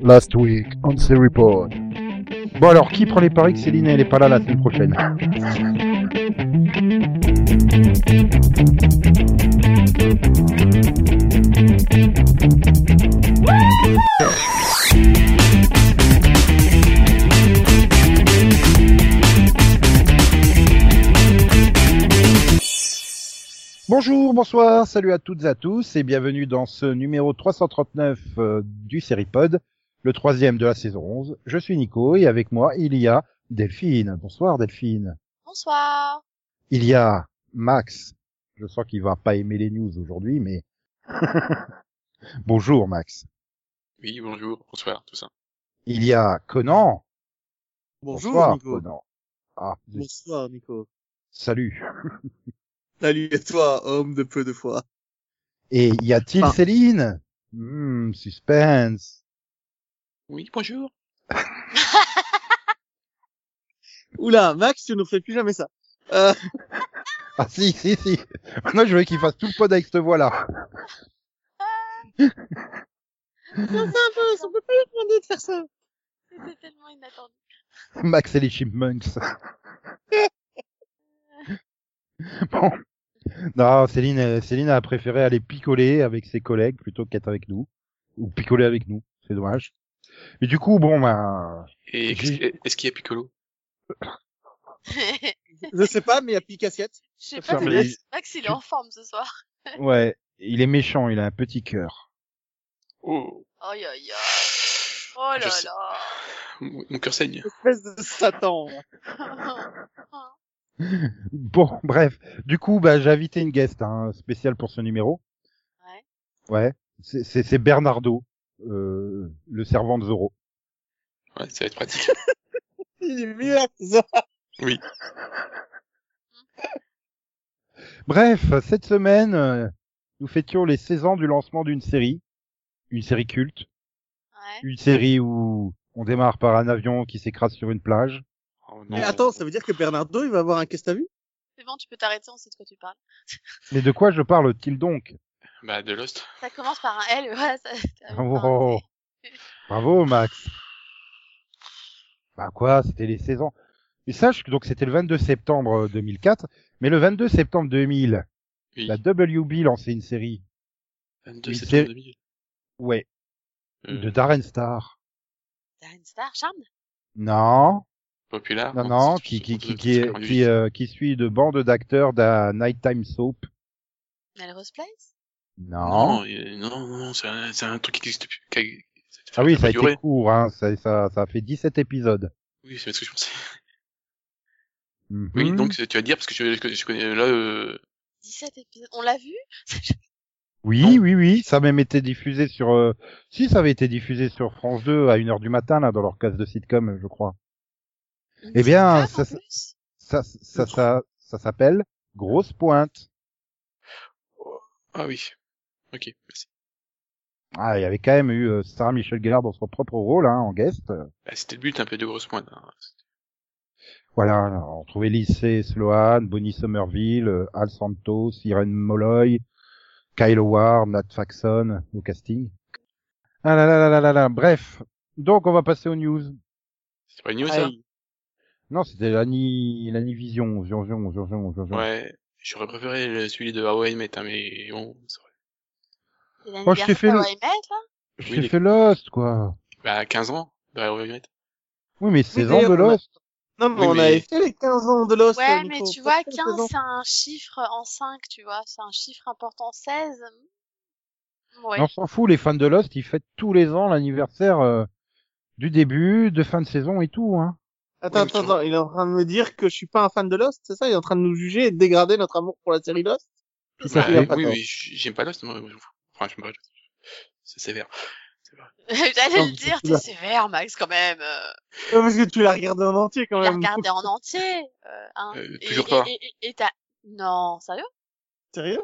Last week on the. Bon alors, qui prend les paris que Céline elle est pas là la semaine prochaine? Bonjour, bonsoir, salut à toutes et à tous et bienvenue dans ce numéro 339 euh, du Seripod, le troisième de la saison 11. Je suis Nico et avec moi il y a Delphine. Bonsoir Delphine. Bonsoir. Il y a Max. Je sens qu'il va pas aimer les news aujourd'hui, mais bonjour Max. Oui, bonjour, bonsoir, tout ça. Il y a Conan. Bonjour bonsoir, Nico. Conan. Ah, Bonsoir Nico. salut. Salut à toi, homme de peu de foi? Et y a-t-il Ah. Céline? Hmm, suspense. Oui, bonjour. Oula, Max, tu ne fais plus jamais ça. Euh, Ah si, si, si. Moi je veux qu'il fasse tout le pod avec cette voix-là. c'est un peu, on peut pas lui demander de faire ça. C'était tellement inattendu. Max et les Chipmunks. bon. Non, Céline, euh, Céline a préféré aller picoler avec ses collègues plutôt qu'être avec nous. Ou picoler avec nous. C'est dommage. Mais du coup, bon, ben, Et qu'est-ce J'ai- qu'il- est-ce qu'il y a Piccolo Je sais pas, mais il y a Picassiette. Je sais pas, des- Max, Max, il est en forme ce soir. ouais, il est méchant, il a un petit cœur. Oh, Aïe aïe aïe. Oh là là. mon mon cœur saigne. Espèce de Satan. Bon, bref. Du coup, bah, j'ai invité une guest, hein, spéciale pour ce numéro. Ouais. Ouais. C'est- C'est c'est Bernardo, le servant de Zoro. Ouais, ça va être pratique. Il est ça. Oui. Bref, cette semaine, euh, nous fêtions les 16 ans du lancement d'une série. Une série culte. Ouais. Une série où on démarre par un avion qui s'écrase sur une plage. Oh, non. Mais attends, ça veut dire que Bernardo, il va avoir un qu'est-ce que t'as vu? C'est bon, tu peux t'arrêter, on sait de quoi tu parles. Mais de quoi je parle-t-il donc? Bah, de Lost. Ça commence par un L, ouais, ça... Oh. Bravo, Max. Bah quoi, c'était les 16 ans. Mais sache que donc c'était le 22 septembre euh, 2004, mais le 22 septembre 2000, Oui. la WB lançait une série. 22 Oui, septembre c'est- 2000. Ouais, Euh, de Darren Star. Darren Star, Charmed? Non, Populaire. non, non, qui, qui, c'est- qui, c'est- qui, c'est est- 98. qui, euh, qui suit de bande d'acteurs d'un nighttime soap. Melrose Place? Non. Non, non, non, c'est un, c'est un truc qui existe depuis. qui a- Ah oui, ça a duré. été court, hein. ça, ça, ça a fait 17 épisodes. Oui, c'est ce que je pensais. Mhm. Oui, donc c'est- tu vas dire parce que je, je, je connais là. Euh... 17 épisodes. On l'a vu? Oui, Non. oui, oui, ça a même été diffusé sur... euh, Si, ça avait été diffusé sur France 2 à 1h du matin, là, dans leur case de sitcom, je crois. Une Eh bien, ça- plus? Ça, ça, ça, ça s'appelle Grosse Pointe. Ah oui. Ok, merci. Ah, il y avait quand même eu euh, Sarah Michel Gellar dans son propre rôle, hein, en guest. Bah, c'était le but un peu de grosse pointe. hein. Voilà, on trouvait Lycée Sloan, Bonnie Somerville, euh, Al Santos, Irene Molloy, Kyle Howard, Nat Faxon au casting. Ah là là là là là là, bref. Donc, on va passer aux news. C'est pas une news ça. Non, c'était l'Ani, l'Ani Vision, Vision, Vision, Vision, Vision, Vision. Ouais. J'aurais préféré celui de How I Met, hein, mais bon. C'est Oh, je t'ai fait le- Je Oui, t'ai les- fait Lost, quoi. Bah, 15 ans de I Met. Oui, mais 16 ans de a- Lost. Non, mais Oui, on mais- avait fait les 15 ans de Lost. Ouais, Nico. mais tu vois, fait les 15, 16 ans. c'est un chiffre en 5, tu vois. C'est un chiffre important. 16, hmm, ouais. On s'en fout, les fans de Lost, ils fêtent tous les ans l'anniversaire euh, du début, de fin de saison et tout, hein. Attends, attends, attends, il est en train de me dire que je suis pas un fan de Lost, c'est ça? Il est en train de nous juger et de dégrader notre amour pour la série Lost? Bah, oui, oui, j'aime pas Lost, moi. J'aime pas C'est sévère. C'est. J'allais le dire, tu t'es sévère, Max, quand même. Euh, Ouais, Parce que tu l'as regardé en entier quand tu l'as même. regardé en entier. Euh, hein. Euh, toujours et- pas. Et t'as... Non, sérieux? Sérieux?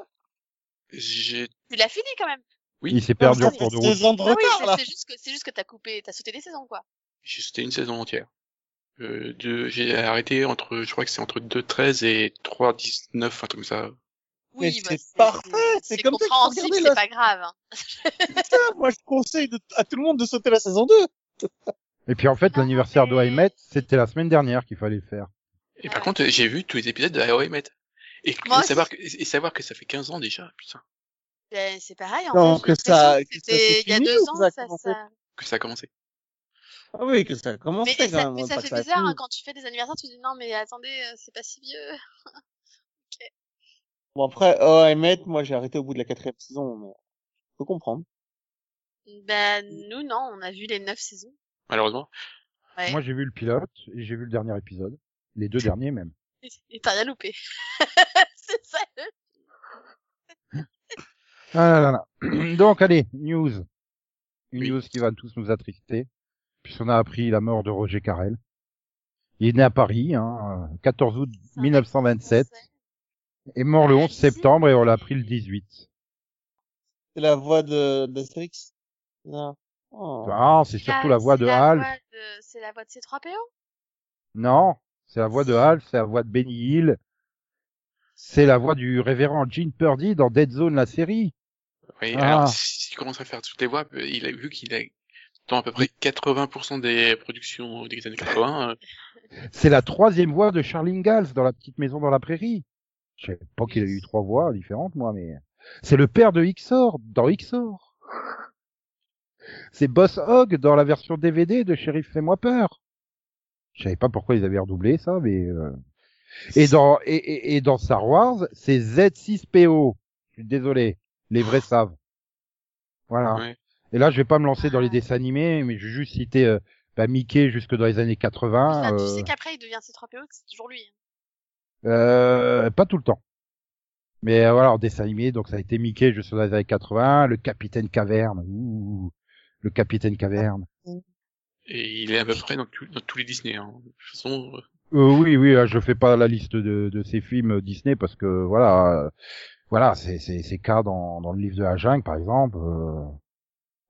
J'ai, Tu l'as fini, quand même. oui, Il s'est perdu en cours de route. 16 ans de Ah oui, retard, c'est- là. c'est juste que, c'est juste que t'as coupé, t'as sauté des saisons, quoi. j'ai sauté une saison entière. Euh, de, j'ai arrêté entre, je crois que c'est entre 2.13 et 3.19, un truc comme ça. Oui, bah, c'est parfait, c'est comme ça c'est la- pas grave. hein. Ça, moi je conseille de- à tout le monde de sauter la saison 2. Et puis en fait, l'anniversaire de mais- How I Met, c'était la semaine dernière qu'il fallait faire. Et par contre, j'ai vu tous les épisodes de How I Met. Et, Moi et savoir que, et savoir que ça fait 15 ans déjà, putain, Ben, c'est pareil, en Non, fait. que ça- que ça il y a deux ans, ça a ça, commencé ça... que ça a commencé. Ah oui, que ça a commencé et quand ça, même. mais ça pas fait bizarre, hein, quand tu fais des anniversaires, tu dis non, mais attendez, euh, c'est pas si vieux. Bon après, oh, Emmett, moi j'ai arrêté au bout de la quatrième saison, mais je peux comprendre. Ben, nous, non, on a vu les neuf saisons. Malheureusement. Ouais. Moi, j'ai vu le pilote et j'ai vu le dernier épisode. Les deux derniers même. Et t'as rien loupé. c'est ça. le- Ah là là là. Donc allez, news. Une Oui. news qui va tous nous attrister, puisqu'on a appris la mort de Roger Carrel. Il est né à Paris, hein, euh, 14 août C'est un 1927, Français. Et mort le Ah, 11 ici. septembre et on l'a appris le 18. C'est la voix de d'Astérix. Non. Oh. Ah, c'est surtout la voix de la Hal. voix de- C'est la voix de C3PO Non, c'est la voix de Hal, c'est la voix de Benny Hill. C'est la voix du révérend Gene Purdy dans Dead Zone, la série. Oui, Ah. alors, s'il commence à faire toutes les voix, il a vu qu'il a, dans à peu près 80% des productions des années 80, euh, C'est la troisième voix de Charlie Ingalls dans La Petite Maison dans la Prairie. Je savais pas qu'il a eu trois voix différentes, moi, mais c'est le père de Xor dans Xor. C'est Boss Hogg dans la version DVD de Sheriff Fais-moi peur. Je savais pas pourquoi ils avaient redoublé ça, mais euh, et dans et, et, et dans Star Wars, c'est Z6PO. Je suis désolé, les vrais savent. Voilà. ouais. Et là, je vais pas me lancer dans les dessins animés, mais je vais juste citer euh, bah, Mickey jusque dans les années 80. Enfin, Tu euh, sais qu'après, il devient C3PO et que c'est toujours lui. Euh, pas tout le temps. Mais euh, voilà, en dessin animé, donc ça a été Mickey les années 80, le Capitaine Caverne, ouh, le Capitaine Caverne. Et il est à peu près dans, tout- dans tous les Disney. Hein. De toute façon, euh, Euh, oui, oui, je fais pas la liste de, de ces films Disney parce que voilà, euh, voilà, c'est c'est c'est cas dans dans le livre de la jungle par exemple. euh,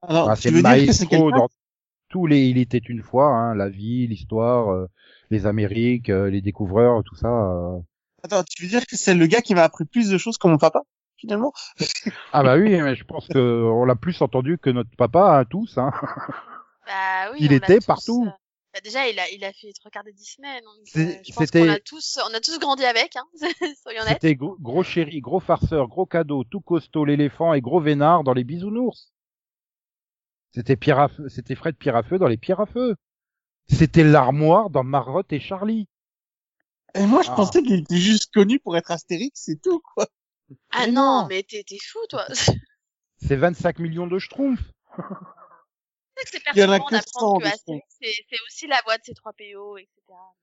Alors, tu c'est veux dire que c'est maestro dans tous les il était une fois, hein, la vie, l'histoire, euh, les Amériques, euh, les découvreurs, tout ça. euh. Attends, tu veux dire que c'est le gars qui m'a appris plus de choses que mon papa, finalement? Ah bah oui, mais je pense que on l'a plus entendu que notre papa, hein, tous. Hein. Bah oui, Il était tous, partout. euh, Bah déjà, il a, il a fait regarder Disney, donc C'est- euh, je pense c'était- qu'on a tous, on a tous grandi avec, hein. Soyons honnêtes. C'était gros, gros chéri, gros farceur, gros cadeau, tout costaud, l'éléphant et gros vénard dans les bisounours. C'était Pierre à feu, c'était Fred Pierre à feu dans les pierres à feu. C'était l'armoire dans Marotte et Charlie. Et moi, je Ah. pensais qu'il était juste connu pour être Astérix, c'est tout, quoi. Ah Mais non, non. mais t'es, t'es fou, toi. C'est 25 millions de schtroumpfs. c'est Il y en a que d'apprendre 100 que de Astérix, c'est, aussi la voix de ces 3PO, etc.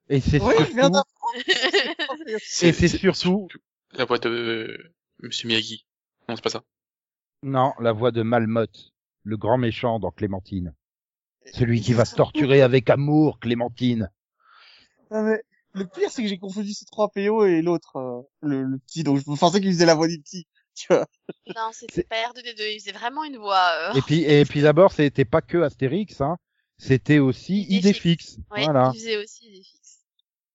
Et c'est Oui, je viens surtout, d'apprendre. et c'est surtout, la voix de euh, Monsieur Miyagi. Non, c'est pas ça. non, la voix de Malmotte, le grand méchant dans Clémentine. Celui qui va se torturer avec amour, Clémentine. Non, mais le pire, c'est que j'ai confondu ces trois PO et l'autre, euh, le, le petit, donc je pensais qu'il faisait la voix du petit. Tu vois. Non, c'était C'est- pas R2D2, il faisait vraiment une voix, euh... Et puis, et puis d'abord, c'était pas que Astérix, hein. C'était aussi Idéfix. Idéfix. ouais, Voilà. il faisait aussi fixes.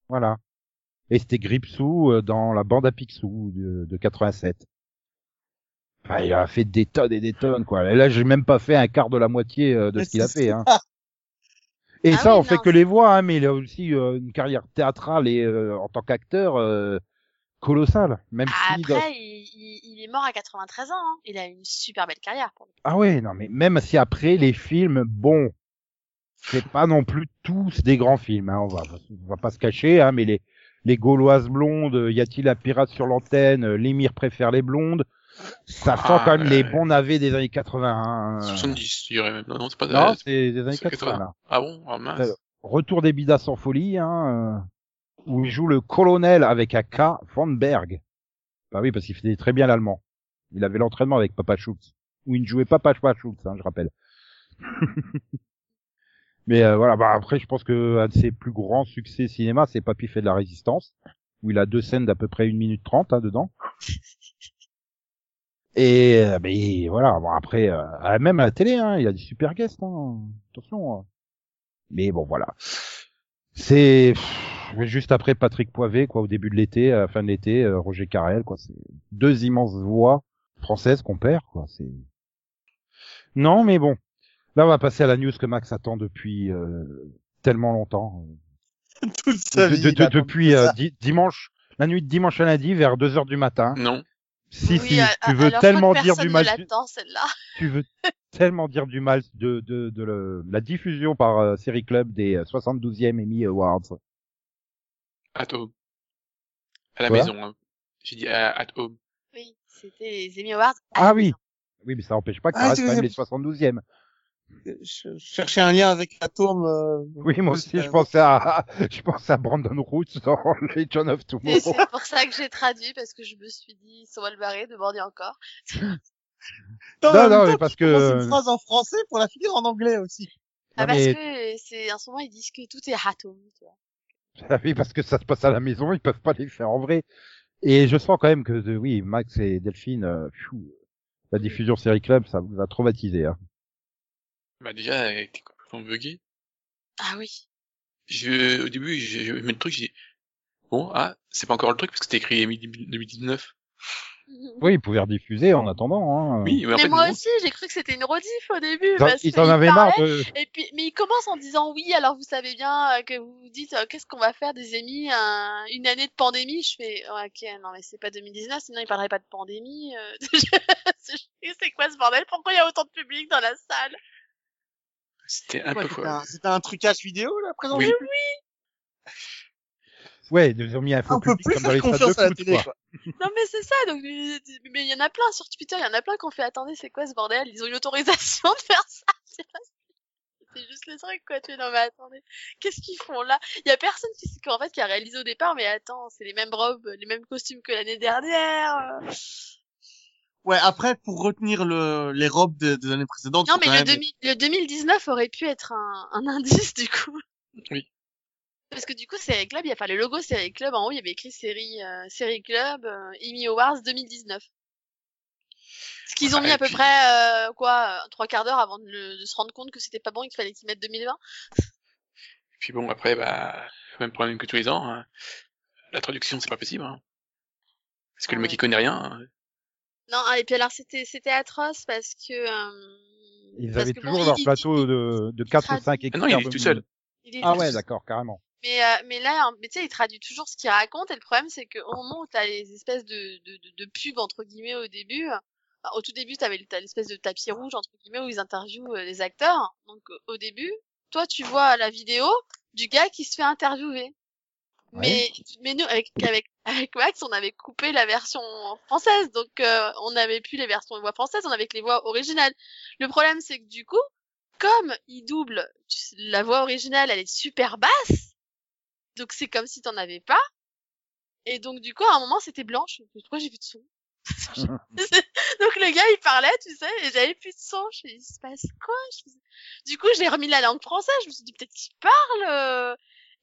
Voilà. Et c'était Gripsou euh, dans la bande à Picsou de, de 87. Enfin, il a fait des tonnes et des tonnes, quoi. Et là, j'ai même pas fait un quart de la moitié euh, de ce qu'il a fait, hein. ça. Et Ah ça, oui, on fait non, que c'est- les voix, hein, mais il a aussi euh, une carrière théâtrale et euh, en tant qu'acteur euh, colossale. Même Ah, si dans- Après, il, il, est mort à 93 ans, hein. Il a une super belle carrière, pour coup. Ah ouais, non, mais même si après les films, bon, c'est pas non plus tous des grands films, hein, on va, on va pas se cacher, hein, mais les, les Gauloises blondes, y a-t-il un pirate sur l'antenne, euh, l'émir préfère les blondes, ça sent Ah, quand même les bons navets des années 80. hein. 70, je dirais même. Non, c'est pas Non, c'est des années c'est 80, là. Ah bon? Ah mince. Euh, Retour des bidas sans folie, hein, euh, où il joue le colonel avec un K, Van Berg. Bah oui, parce qu'il faisait très bien l'allemand. Il avait l'entraînement avec Papa Schultz. Où il ne jouait pas Papa Schultz, hein, je rappelle. Mais euh, voilà, bah après, je pense que un de ses plus grands succès cinéma, c'est Papy fait de la résistance, où il a deux scènes d'à peu près une minute trente hein, dedans. Et euh, mais voilà, bon après, euh, même à la télé, hein, il y a des super guests, hein, attention. hein. Mais bon, voilà. C'est juste après Patrick Poivet, quoi, au début de l'été, à la fin de l'été, euh, Roger Carrel, quoi. C'est deux immenses voix françaises qu'on perd, quoi. C'est non, mais bon. Là, on va passer à la news que Max attend depuis euh, tellement longtemps. Toute sa De- vie. de- il de- attend depuis euh, di- dimanche, la nuit de dimanche à lundi, vers 2 heures du matin. Non. Si, Oui, si, à- tu veux tellement dire du mal, tu, veux tellement dire du mal de, de, de, le- la diffusion par euh, Série Club des euh, 72e Emmy Awards. At home. À la Quoi? maison. Hein. J'ai dit à- at home. Oui, c'était les Emmy Awards. Ah oui. Oui, mais ça n'empêche pas que ça Ah, reste quand même les 72e. Je je cherchais un lien avec Atom. Euh... Oui, moi aussi, je pensais à, je pensais à Brandon Roots dans Legion of Et Tomorrow. c'est pour ça que j'ai traduit, parce que je me suis dit, ils sont mal barrés, demandez encore. Non, Non, mais parce que- une phrase en français pour la finir en anglais aussi. Ah, Non, parce mais- que c'est, en ce moment, ils disent que tout est atom, tu vois. Ah oui, parce que ça se passe à la maison, ils peuvent pas les faire en vrai. Et je sens quand même que, euh, oui, Max et Delphine, euh, pfiou, la diffusion Série Club, ça vous a traumatisé. Hein. Bah déjà, elle était complètement buggée. Ah oui. Je, au début, je, je mets le truc, j'ai dit, bon, ah, c'est pas encore le truc parce que c'était écrit 2019. Oui, ils pouvaient rediffuser en attendant. Hein. Oui, mais en mais fait, moi non. aussi, j'ai cru que c'était une rediff au début. Ils en, parce ils en avaient marre de... Et puis, mais il commence en disant oui, alors vous savez bien euh, que vous vous dites euh, qu'est-ce qu'on va faire des émis un- une année de pandémie. Je fais ouais, ok, non mais c'est pas 2019, sinon il parlerait pas de pandémie. euh. C'est quoi ce bordel? Pourquoi il y a autant de public dans la salle? C'était un peu un, c'était un trucage vidéo, là, présenté? Oui. Ouais, ils ont mis un faux On peut public plus comme dans les de confiance à la télé, quoi. quoi. Non mais c'est ça. Donc mais il y en a plein sur Twitter, il y en a plein qui ont fait attendez, c'est quoi ce bordel? Ils ont une autorisation de faire ça. C'est juste le truc quoi. Tu es non mais attendez, qu'est-ce qu'ils font là? Il y a personne qui en fait qui a réalisé au départ. Mais attends, c'est les mêmes robes, les mêmes costumes que l'année dernière. Ouais, après, pour retenir le, les robes de- des années précédentes, Non, mais le, même- 2000 le 2019 aurait pu être un, un indice, du coup. Oui. Parce que du coup, Série Club, il y a, enfin, le logo Série Club, en haut, il y avait écrit Série, euh, Série Club, euh, Emmy Awards 2019. Ce qu'ils ont Ah, mis et à peu puis- près, euh, quoi, euh, trois quarts d'heure avant de, le- de se rendre compte que c'était pas bon et qu'il fallait qu'ils mettent 2020. Puis bon, après, bah, même problème que tous les ans. hein. La traduction, c'est pas possible. Hein. Parce que Ah le mec, ouais. il connaît rien. hein. Non, ah, et puis alors, c'était, c'était atroce parce que, euh, Ils parce avaient que toujours bon, leur il- plateau il- de, de 4 ou traduit. 5 Ah experts. non, il est tout seul. il est Ah ouais, d'accord, carrément. Mais, euh, mais là, mais tu sais, il traduit toujours ce qu'il raconte, et le problème, c'est qu'au moment où t'as les espèces de, de, de, de pubs, entre guillemets, au début, enfin, au tout début, t'avais l'espèce de tapis rouge, entre guillemets, où ils interviewent euh, les acteurs. Donc, au début, toi, tu vois la vidéo du gars qui se fait interviewer. Mais, mais nous, avec, avec, avec Max, on avait coupé la version française, donc euh, on n'avait plus les versions voix françaises, on avait que les voix originales. Le problème, c'est que du coup, comme il double, tu sais, la voix originale, elle est super basse, donc c'est comme si t'en avais pas. Et donc du coup, à un moment, c'était blanche. Pourquoi j'ai plus de son? Donc le gars, il parlait, tu sais, et j'avais plus de son. Je me suis dit, il se passe quoi? Je me suis- Du coup, j'ai remis la langue française. Je me suis dit, peut-être qu'il parle. euh.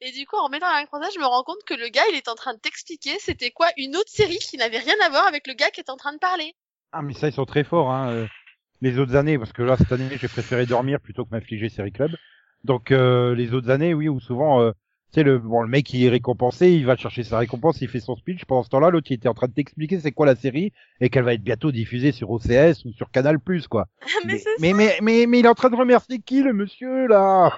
Et du coup, en remettant la langue je me rends compte que le gars, il est en train de t'expliquer c'était quoi une autre série qui n'avait rien à voir avec le gars qui est en train de parler. Ah, mais ça, ils sont très forts, hein. euh, Les autres années, parce que là, cette année, j'ai préféré dormir plutôt que m'infliger Série Club. Donc, euh, les autres années, oui, où souvent, euh, sais, le, bon, le mec, il est récompensé, il va chercher sa récompense, il fait son speech. Pendant ce temps-là, l'autre, il était en train de t'expliquer c'est quoi la série et qu'elle va être bientôt diffusée sur OCS ou sur Canal+, quoi. mais mais, mais, mais, mais, mais il est en train de remercier qui, le monsieur, là?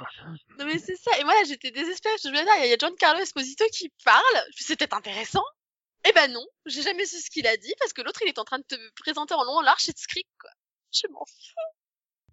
Non mais c'est ça. Et moi là j'étais désespérée. Je me disais, il y a Giancarlo Esposito qui parle. C'était intéressant. Eh ben non, j'ai jamais su ce qu'il a dit parce que l'autre il est en train de te présenter en long en large et script quoi. Je m'en fous.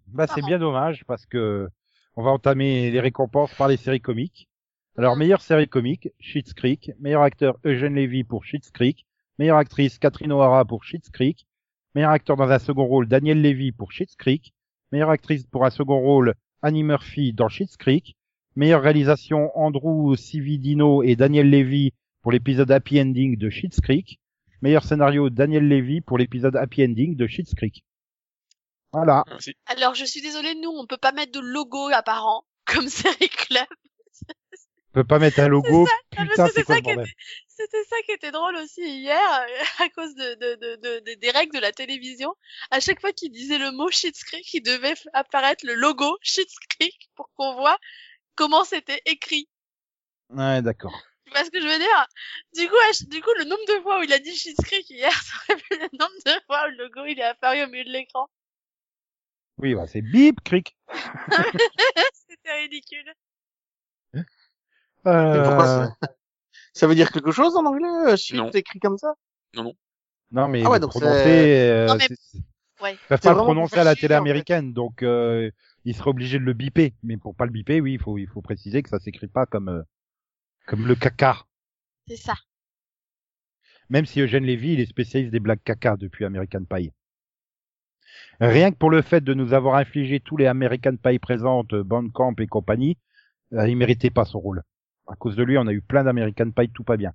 Bah, c'est bien dommage parce que on va entamer les récompenses par les séries comiques. Alors, meilleure série comique, Schitt's Creek. Meilleur acteur, Eugène Levy pour Schitt's Creek. Meilleure actrice, Catherine O'Hara pour Schitt's Creek. Meilleur acteur dans un second rôle, Daniel Levy pour Schitt's Creek. Meilleure actrice pour un second rôle, Annie Murphy dans Schitt's Creek. Meilleure réalisation, Andrew Cividino et Daniel Levy pour l'épisode Happy Ending de Schitt's Creek. Meilleur scénario, Daniel Levy pour l'épisode Happy Ending de Schitt's Creek. Voilà. Alors je suis désolée, nous on peut pas mettre de logo apparent comme série club. On peut pas mettre un logo. Putain, c'est quoi ça ce qui bordel C'était ça qui était drôle aussi hier euh, à cause de, de, de, de- de- des règles de la télévision. À chaque fois qu'il disait le mot Schitt's Creek, il devait apparaître le logo Schitt's Creek pour qu'on voit comment c'était écrit. Ouais, d'accord. vois ce que je veux dire? Du coup, à- du coup, le nombre de fois où il a dit Schitt's Creek hier, ça aurait pu le nombre de fois où le logo il est apparu au milieu de l'écran. Oui, bah, c'est bip, cric. C'était ridicule. Mais pourquoi Euh, ça... ça veut dire quelque chose en anglais euh, Shit, Non. écrit comme ça? Non, mais Ah ouais, le donc prononcer, c'est- euh, Non, mais- c'est- Ouais. Ils peuvent C'est pas le prononcer à la télé chier, en fait. américaine, donc euh, il serait obligé de le biper. Mais pour pas le biper, oui, il faut il faut préciser que ça s'écrit pas comme euh, comme le caca. C'est ça. Même si Eugène Lévy, il est spécialiste des blagues caca depuis American Pie. Rien que pour le fait de nous avoir infligé tous les American Pie présentes, Bandcamp et compagnie, il méritait pas son rôle. À cause de lui, on a eu plein d'American Pie tout pas bien.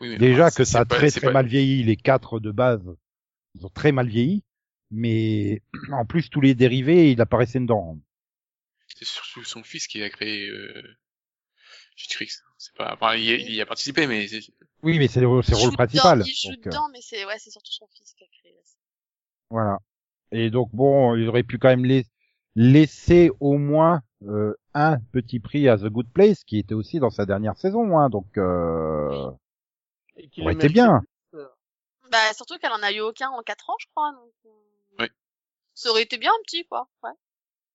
Oui, mais Déjà que ça a pas- très très pas- mal vieilli, les quatre de base, ils ont très mal vieilli. Mais en plus, tous les dérivés, il apparaissait dedans. C'est surtout son fils qui a créé euh... Creek. C'est pas, enfin, il, y a- il y a participé, mais c'est... Oui, mais c'est le, c'est le Il rôle principal. dedans, Il joue Donc, euh, dedans, mais c'est ouais, c'est surtout son fils qui a créé. Voilà. Et donc bon, il aurait pu quand même lais- laisser au moins euh, un petit prix à The Good Place, qui était aussi dans sa dernière saison. Hein, donc euh, Et mérite bien. euh. Bah surtout qu'elle en a eu aucun en 4 ans, je crois. Donc, euh, Oui. Ça aurait été bien un petit quoi. Ouais.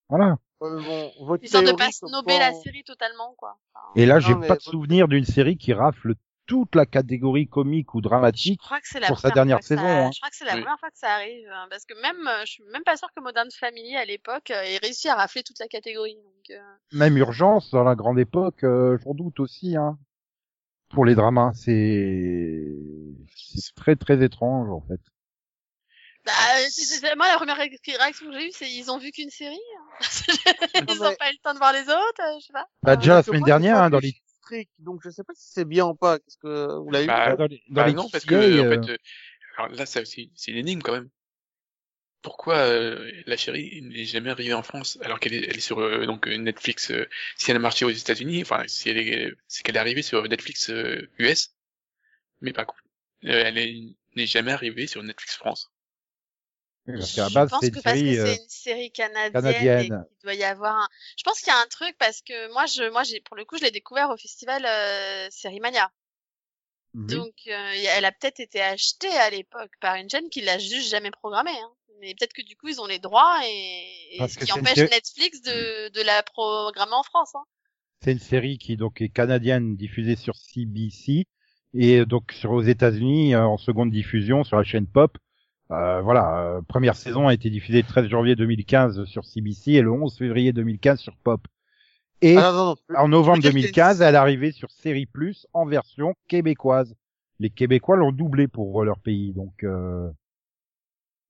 Voilà. Ouais, bon, votre Histoire de pas quoi la on- série totalement quoi. Enfin, Et là, j'ai mais pas de votre- souvenir d'une série qui rafle toute la catégorie comique ou je dramatique. crois que c'est la pour sa dernière ça- saison, hein. Je crois que c'est la Oui. première fois que ça arrive, hein, parce que même, euh, je suis même pas sûre que Modern Family à l'époque euh, ait réussi à rafler toute la catégorie. Donc, euh, Même Urgence dans la grande époque, euh, j'en doute aussi. Hein. Pour les dramas, c'est c'est très très étrange en fait. Bah, euh, c'est- c'est- moi, la première ré- réaction que j'ai eue, c'est ils ont vu qu'une série. hein. ils mais- ont pas eu le temps de voir les autres, je sais pas. Bah, Euh, déjà la semaine dernière, hein, dans les Donc je sais pas si c'est bien ou pas. Qu'est-ce que vous l'avez Bah, vu dans les, dans Bah les non, parce que, en euh, fait, euh, alors là, c'est c'est une énigme quand même. Pourquoi euh, la série n'est jamais arrivée en France alors qu'elle est, elle est sur euh, donc euh, Netflix euh, Si elle a marché aux États-Unis, enfin, si elle est, c'est qu'elle est arrivée sur Netflix euh, US, mais pas cool. Euh, elle est- n'est jamais arrivée sur Netflix France. Parce je pense que une parce série. que euh, c'est une série canadienne, canadienne. et qu'il doit y avoir un... Je pense qu'il y a un truc parce que moi, je, moi, j'ai, pour le coup, je l'ai découvert au festival euh, Série Mania. mhm. Donc, euh, elle a peut-être été achetée à l'époque par une chaîne qui l'a juste jamais programmée. Hein. Mais peut-être que du coup, ils ont les droits et, ce qui empêche série- Netflix de, de la programmer en France. Hein. C'est une série qui donc est canadienne, diffusée sur CBC et donc sur aux États-Unis euh, en seconde diffusion sur la chaîne Pop. Euh, voilà, euh, première saison a été diffusée le 13 janvier 2015 sur CBC et le 11 février 2015 sur Pop. Et Ah, non, non, non. en novembre je veux dire que 2015, elle est arrivée sur Série Plus en version québécoise. Les Québécois l'ont doublé pour leur pays, donc euh,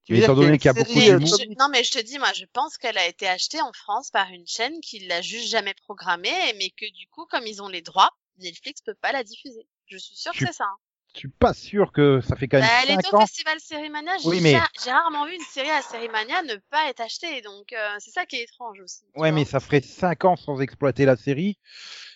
Tu veux étant donné qu'il y a y beaucoup série, euh, non, mais je te dis, moi, je pense qu'elle a été achetée en France par une chaîne qui l'a juste jamais programmée, mais que du coup, comme ils ont les droits, Netflix peut pas la diffuser. Je suis sûre que c'est ça. hein. Je suis pas sûr que ça fait quand Bah, même elle était 5 au ans. festival Sérimania, j'ai Oui, mais- ja- j'ai rarement vu une série à Sérimania ne pas être achetée, donc euh, c'est ça qui est étrange aussi. Ouais, vois. mais ça ferait 5 ans sans exploiter la série.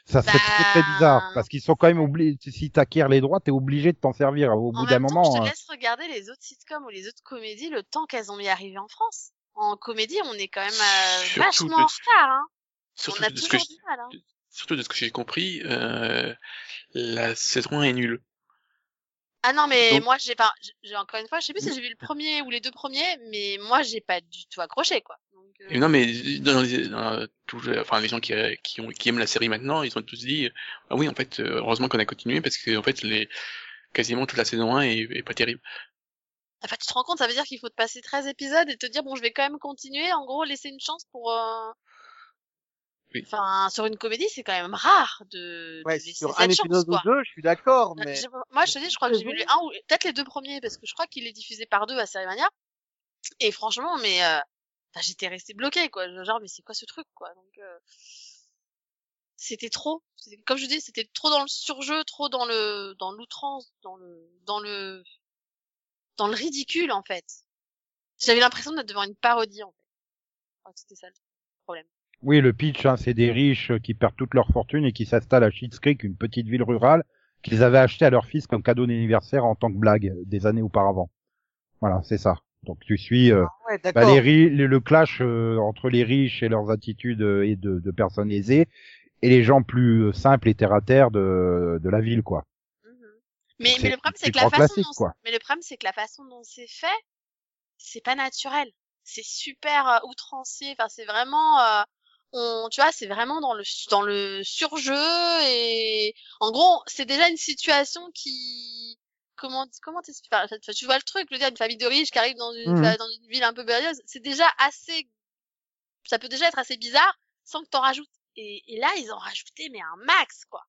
Ça serait très très Bah, bizarre parce qu'ils sont quand même obligés. Si t'acquiers les droits, t'es obligé de t'en servir au En bout d'un moment. je te hein. laisse regarder les autres sitcoms ou les autres comédies le temps qu'elles ont mis à arriver en France. En comédie, on est quand même euh, vachement de- en retard. Hein. Surtout On a de ce que toujours je- du mal. Hein. surtout de ce que j'ai compris, euh, la saison 1 est nulle. Ah non, mais Donc- moi, j'ai pas, j'ai encore une fois, je sais plus si j'ai vu le premier ou les deux premiers, mais moi, j'ai pas du tout accroché, quoi. Donc, euh, Et non, mais dans les, dans enfin, les gens qui, qui, ont, qui aiment la série maintenant, ils ont tous dit, ah oui, en fait, euh, heureusement qu'on a continué parce que, en fait, les, quasiment toute la saison 1 est, est pas terrible. Enfin, tu te rends compte, ça veut dire qu'il faut te passer 13 épisodes et te dire, bon, je vais quand même continuer, en gros, laisser une chance pour... euh, Oui. Enfin, sur une comédie, c'est quand même rare de, Ouais, de sur un chance, épisode ou deux, je suis d'accord, Euh, mais Moi, je te dis, je crois que j'ai vu les un ou peut-être les deux premiers, parce que je crois qu'il est diffusé par deux à Sérimania. Et franchement, mais euh, enfin, j'étais restée bloquée, quoi. Genre, mais c'est quoi ce truc, quoi? Donc, euh, c'était trop. Comme je dis, c'était trop dans le surjeu, trop dans le dans l'outrance, dans le dans le dans le ridicule, en fait. J'avais l'impression d'être devant une parodie, en fait. Je crois que c'était ça le problème. Oui, le pitch, hein, c'est des riches qui perdent toute leur fortune et qui s'installent à Schitt's Creek, une petite ville rurale, qu'ils avaient acheté à leur fils comme cadeau d'anniversaire en tant que blague des années auparavant. Voilà, c'est ça. Donc tu suis euh, ouais, bah, les le, clash euh, entre les riches et leurs attitudes euh, et de, de personnes aisées et les gens plus simples et terre à terre de, de la ville, quoi. Mhm. Mais, mais le problème, c'est que la façon dont, mais le problème, c'est que la façon dont c'est fait, c'est pas naturel. C'est super euh, outrancier. Enfin, c'est vraiment, euh, on, tu vois, c'est vraiment dans le, dans le surjeu et, en gros, c'est déjà une situation qui, comment, comment enfin, tu vois le truc, je veux dire, une famille de riches qui arrive dans une, Mhm. dans une ville un peu berlieuse, c'est déjà assez, ça peut déjà être assez bizarre sans que t'en rajoutes. Et, et là, ils ont rajouté, mais un max, quoi.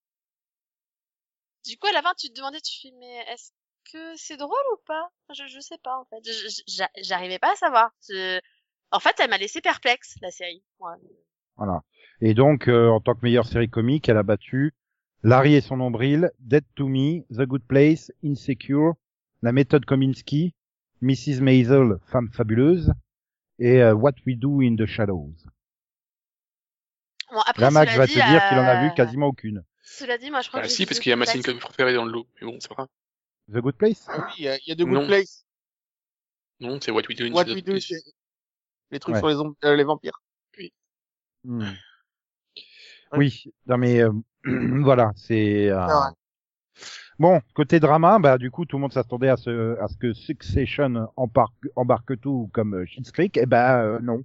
Du coup, à la fin, tu te demandais, tu fais, mais est-ce que c'est drôle ou pas? Je, je sais pas, en fait. J'arrivais pas à savoir. Je- En fait, elle m'a laissé perplexe, la série. Ouais. Voilà. Et donc, euh, en tant que meilleure série comique, elle a battu Larry et son nombril, Dead to Me, The Good Place, Insecure, La méthode Kominsky, Mrs. Maisel, Femme fabuleuse, et euh, What We Do in the Shadows. Bon, après, Là, Max va dit, te dire qu'il en a euh, vu quasiment aucune. Cela dit, moi, je crois Bah que si, parce The qu'il y a ma scène Place. préférée dans le lot. Mais bon, c'est pas grave. The Good Place? Ah oui, il y a, il y a de Good Non. Place. Non, c'est What We Do in What the We Do, Place. les trucs Ouais. sur les, euh, les vampires. Ouais. Oui, non mais euh, voilà, c'est euh, bon côté drama, bah du coup tout le monde s'attendait à ce à ce que Succession embarque, embarque tout comme euh, Schitt's Creek, et ben euh, non.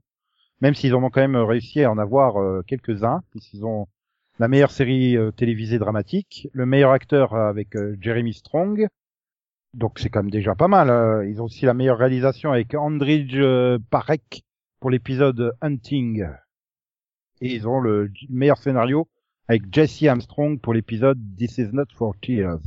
Même s'ils en ont quand même réussi à en avoir euh, quelques-uns, puisqu'ils ont la meilleure série télévisée dramatique, le meilleur acteur avec Jeremy Strong, donc c'est quand même déjà pas mal. euh. Ils ont aussi la meilleure réalisation avec Andrij euh, Parek pour l'épisode Hunting. Et ils ont le meilleur scénario avec Jesse Armstrong pour l'épisode This is not for tears.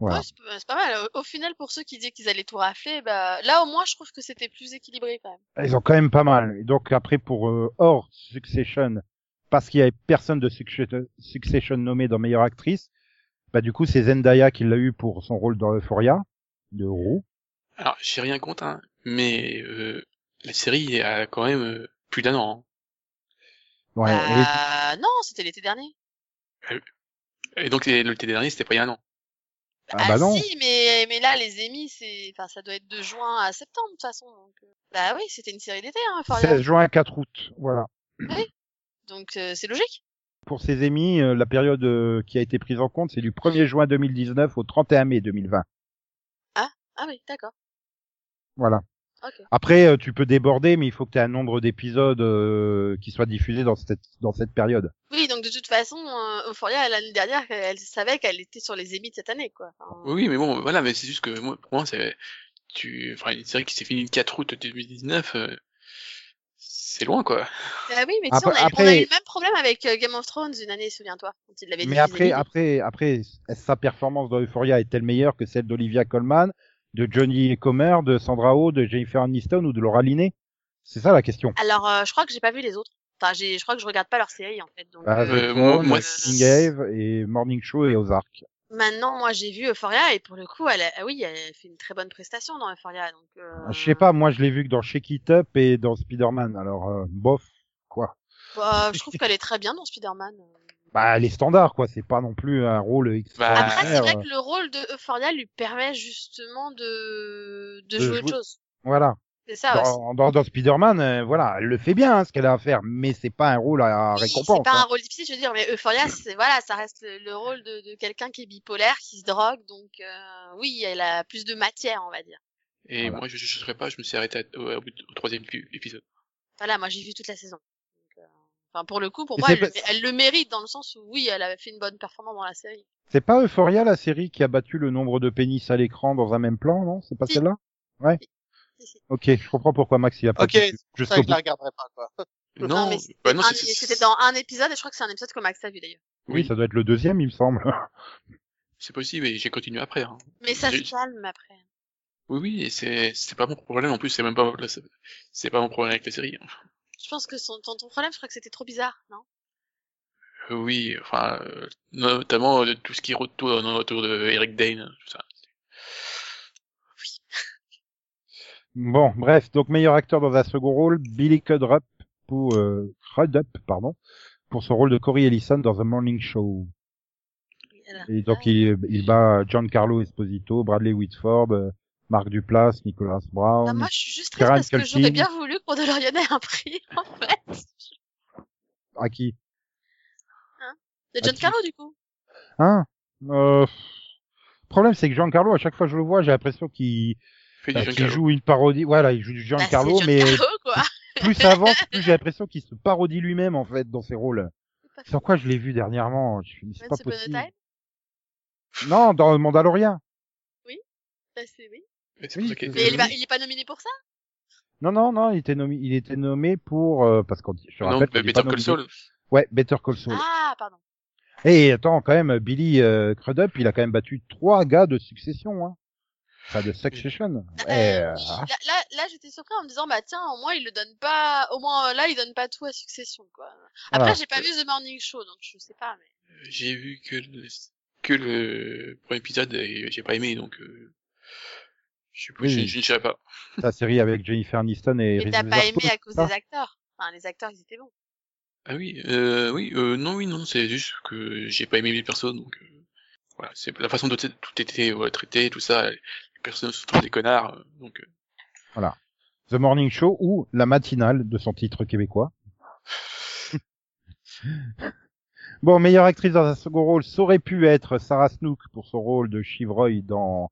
Voilà. Ouais, c'est pas- c'est pas mal. Au, au final, pour ceux qui disaient qu'ils allaient tout rafler, bah, là, au moins, je trouve que c'était plus équilibré, quand même. Ils ont quand même pas mal. Et donc après pour euh, hors Succession, parce qu'il y avait personne de Succession Succession nommé dans meilleure actrice, bah du coup c'est Zendaya qui l'a eu pour son rôle dans Euphoria de Roux. Alors, j'ai rien contre, hein, mais euh, la série a quand même euh, plus d'un an. hein. Ouais. et- Bah, non, c'était l'été dernier. Et donc, l'été dernier, c'était pas il y a un an. Ah bah non. si, mais, mais là, les émis, c'est, enfin, ça doit être de juin à septembre, de toute façon. Donc, euh, bah oui, c'était une série d'été, hein, Euphoria. 16 juin 4 août. Voilà. Donc, euh, c'est logique. Pour ces émis, euh, la période euh, qui a été prise en compte, c'est du 1er juin 2019 au 31 mai 2020. Ah oui, d'accord. Voilà. Après, euh, tu peux déborder, mais il faut que tu aies un nombre d'épisodes euh, qui soient diffusés dans cette dans cette période. Oui, donc de toute façon, euh, Euphoria, l'année dernière, elle savait qu'elle était sur les émis de cette année, quoi. Enfin, Oui, mais bon, voilà, mais c'est juste que moi, pour moi, c'est, tu, enfin, une série qui s'est finie le 4 août 2019, euh, c'est loin, quoi. Ah oui, mais tu sais, on, Après- a, on a après- eu le même problème avec euh, Game of Thrones une année, souviens-toi, quand il l'avait Mais diffusé après, après, après, sa performance dans Euphoria est-elle meilleure que celle d'Olivia Colman, de Johnny Comer, de Sandra Oh, de Jennifer Aniston ou de Laura Linney C'est ça la question. Alors, euh, je crois que j'ai pas vu les autres. Enfin, j'ai, je crois que je regarde pas leur série, en fait. Donc, Ah, euh, Euh, moi- moi, Killing Eve et Morning Show et Ozark. maintenant, moi, j'ai vu Euphoria et pour le coup, elle, a- oui, elle fait une très bonne prestation dans Euphoria. Donc, euh, Ah, Je sais pas, moi je l'ai vu que dans Shake It Up et dans Spider-Man. Alors euh, bof, quoi. bah, je trouve qu'elle est très bien dans Spider-Man. Bah les standards, quoi. C'est pas non plus un rôle Bah, extraordinaire. Après, c'est vrai euh, que le rôle de Euphoria lui permet justement de, de De jouer jouer- autre chose. Voilà. C'est ça aussi. Dans, dans, dans Spider-Man, euh, voilà, elle le fait bien hein, ce qu'elle a à faire, mais c'est pas un rôle à Oui, récompense. C'est pas hein. un rôle difficile, je veux dire, mais Euphoria, c'est voilà, ça reste le, le rôle de, de quelqu'un qui est bipolaire, qui se drogue, donc euh, oui, elle a plus de matière, on va dire. Et Voilà. moi, je ne pas, je me suis arrêté à- au, au troisième épi- épisode. Voilà, moi j'ai vu toute la saison. Enfin, pour le coup, pour moi, elle, le- pas- elle le mérite dans le sens où oui, elle avait fait une bonne performance dans la série. C'est pas Euphoria la série qui a battu le nombre de pénis à l'écran dans un même plan, non? C'est pas Si. celle-là? Ouais. Si, si. Ok, je comprends pourquoi Max il a pas Ok, je la regarderai pas, quoi. Non, mais c'était bah c'était dans un épisode et je crois que c'est un épisode que Max a vu d'ailleurs. Oui, Oui, ça doit être le deuxième, il me semble. c'est possible et j'ai continué après. Hein. Mais ça se calme après. Oui, oui, et c'est, c'est pas mon problème en plus, c'est même pas, c'est pas mon problème avec la série. hein. Je pense que son, ton, ton problème, je crois que c'était trop bizarre, non? Oui, enfin, euh, notamment euh, tout ce qui retourne autour de Eric Dane, tout ça. Bon, bref, donc meilleur acteur dans un second rôle, Billy Crudup pour euh, Crudup, pardon, pour son rôle de Corey Ellison dans The Morning Show. Et donc il, il bat Giancarlo Esposito, Bradley Whitford, euh, Marc Duplass, Nicolas Brown. bah, moi, je suis juste triste parce que j'aurais bien voulu que Mandalorian ait un prix, en fait. À qui? De John Ah, tu- Carlo, du coup. Hein? Euh... Le problème, c'est que Giancarlo, à chaque fois que je le vois, j'ai l'impression qu'il bah, Giancarlo. qu'il joue une parodie. Voilà, il joue du Bah, Giancarlo, c'est mais Giancarlo, quoi. plus ça avance, plus j'ai l'impression qu'il se parodie lui-même en fait dans ses rôles. Sur quoi je l'ai vu dernièrement Je suis c'est pas possible. Non, dans Mandalorian. Bah, c'est oui. Mais c'est Oui, il est, pas, nommé. il est pas nominé pour ça? Non, non, non, il était nommé, il était nommé pour euh, parce qu'on, je te Non, rappelle, est Better Call Saul. Ouais, Better Call Saul. Ah, pardon. Et attends, quand même, Billy euh, Crudup, il a quand même battu trois gars de succession, hein. Enfin, de Succession. Euh, euh, là, là, là j'étais surpris en me disant, bah tiens, au moins il le donne pas, au moins euh, là il donne pas tout à succession, quoi. Après, Voilà. j'ai pas vu The Morning Show, donc je sais pas, mais. J'ai vu que le, que le premier épisode et j'ai pas aimé, donc je, Oui. je, je ne dirais pas. la série avec Jennifer Aniston et Mais t'as pas aimé à cause des acteurs. Enfin, les acteurs, ils étaient bons. Ah oui, euh, oui, euh, non, oui, non, c'est juste que j'ai pas aimé les personnes, donc euh, voilà, c'est la façon dont tout était ouais, traité, tout ça, les personnes sont tous des connards, euh, donc euh, The Morning Show ou La Matinale de son titre québécois. bon, meilleure actrice dans un second rôle, ça aurait pu être Sarah Snook pour son rôle de Chivroy dans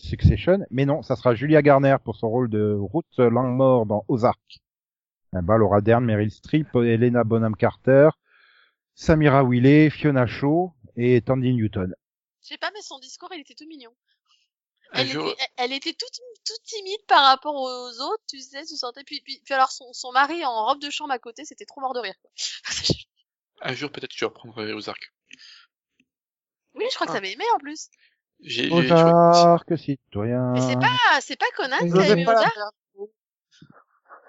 Succession, mais non, ça sera Julia Garner pour son rôle de Ruth Langmore dans Ozark. Ben, Laura Dern, Meryl Streep, Helena Bonham Carter, Samira Wiley, Fiona Shaw et Tandy Newton. Je sais pas, mais son discours, il était tout mignon. Elle, jour, était, elle, elle était toute, toute timide par rapport aux autres, tu sais, tu sentais. Puis, puis, puis alors son, son mari en robe de chambre à côté, c'était trop mort de rire. Quoi. un jour peut-être je reprendrai aux arcs. oui, je crois que Ah. t'avais aimé en plus. J'ai, j'ai- je crois- Ozark, citoyen. Mais c'est pas, c'est pas Conan qui a aimé faire.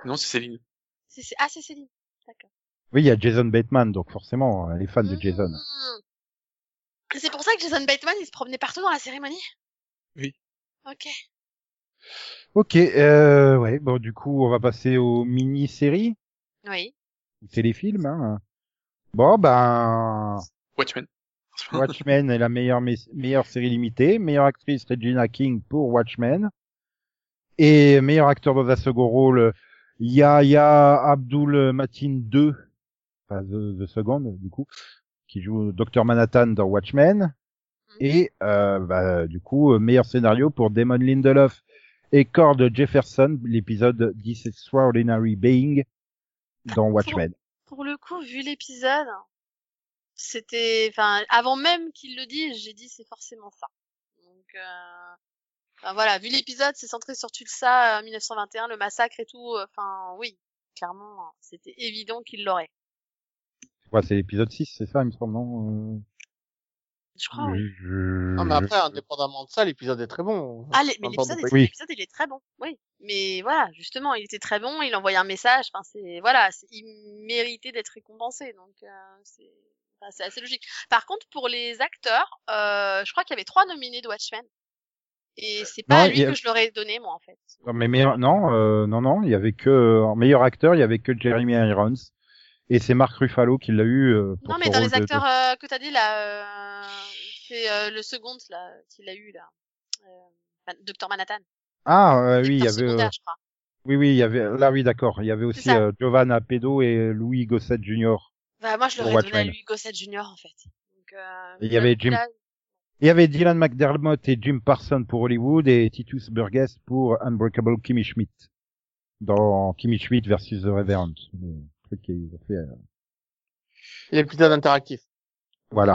non, c'est Céline. C'est- c'est- Ah, c'est Céline. D'accord. Oui, il y a Jason Bateman, donc forcément, elle est fan de Mmh. Jason. C'est pour ça que Jason Bateman, il se promenait partout dans la cérémonie? Oui. Ok. Ok, euh, ouais, bon, du coup, on va passer aux mini-séries, Oui. ou téléfilms, hein. Bon, ben, Watchmen. Watchmen est la meilleure, me- meilleure série limitée, meilleure actrice Regina King pour Watchmen, et meilleur acteur dans un second rôle, Yahya Abdul Matin 2, enfin, the, the Second, du coup, qui joue Dr Manhattan dans Watchmen, et, euh, bah, du coup, euh, meilleur scénario pour Damon Lindelof et Cord Jefferson, l'épisode This Extraordinary Being dans Watchmen. Pour le coup, vu l'épisode, c'était, enfin, avant même qu'il le dise, j'ai dit c'est forcément ça. Donc, euh... enfin, voilà, vu l'épisode, c'est centré sur Tulsa, euh, 1921, le massacre et tout. euh, Enfin, oui, clairement, c'était évident qu'il l'aurait. Ouais, c'est l'épisode 6, c'est ça, il me semble, non Je crois. Euh, oui. je- Non, mais après, indépendamment de ça, l'épisode est très bon. Ah, mais l'épisode, est- Oui. l'épisode, il est très bon. Oui. Mais voilà, justement, il était très bon. Il envoyait un message. Enfin, c'est voilà, c'est- il méritait d'être récompensé. Donc, euh, c'est enfin, c'est assez logique. Par contre, pour les acteurs, euh, je crois qu'il y avait trois nominés de Watchmen. Et c'est pas Non, à lui a- que je l'aurais donné, moi, en fait. Non, mais meilleur- non, euh, non, non, il y avait que en meilleur acteur, il y avait que Jeremy Irons et c'est Mark Ruffalo qui l'a eu. euh, pour Non, mais dans les de- acteurs euh, que t'as dit là, euh, c'est euh, le second là qu'il a eu là, euh, Docteur Manhattan. Ah euh, oui, il y avait, euh, secondaire, je crois. oui, oui, il y avait là, oui, d'accord, il y avait aussi euh, Giovanna Pedo et Louis Gossett Jr. Bah, moi, je l'aurais donné à lui, Gossett Junior, en fait. Donc, euh, il y avait Jim- là- Il y avait Dylan McDermott et Jim Parsons pour Hollywood et Titus Burgess pour Unbreakable Kimmy Schmidt dans Kimmy Schmidt versus The Reverend. Le truc qu'ils ont fait. euh, L'épisode interactif. Voilà.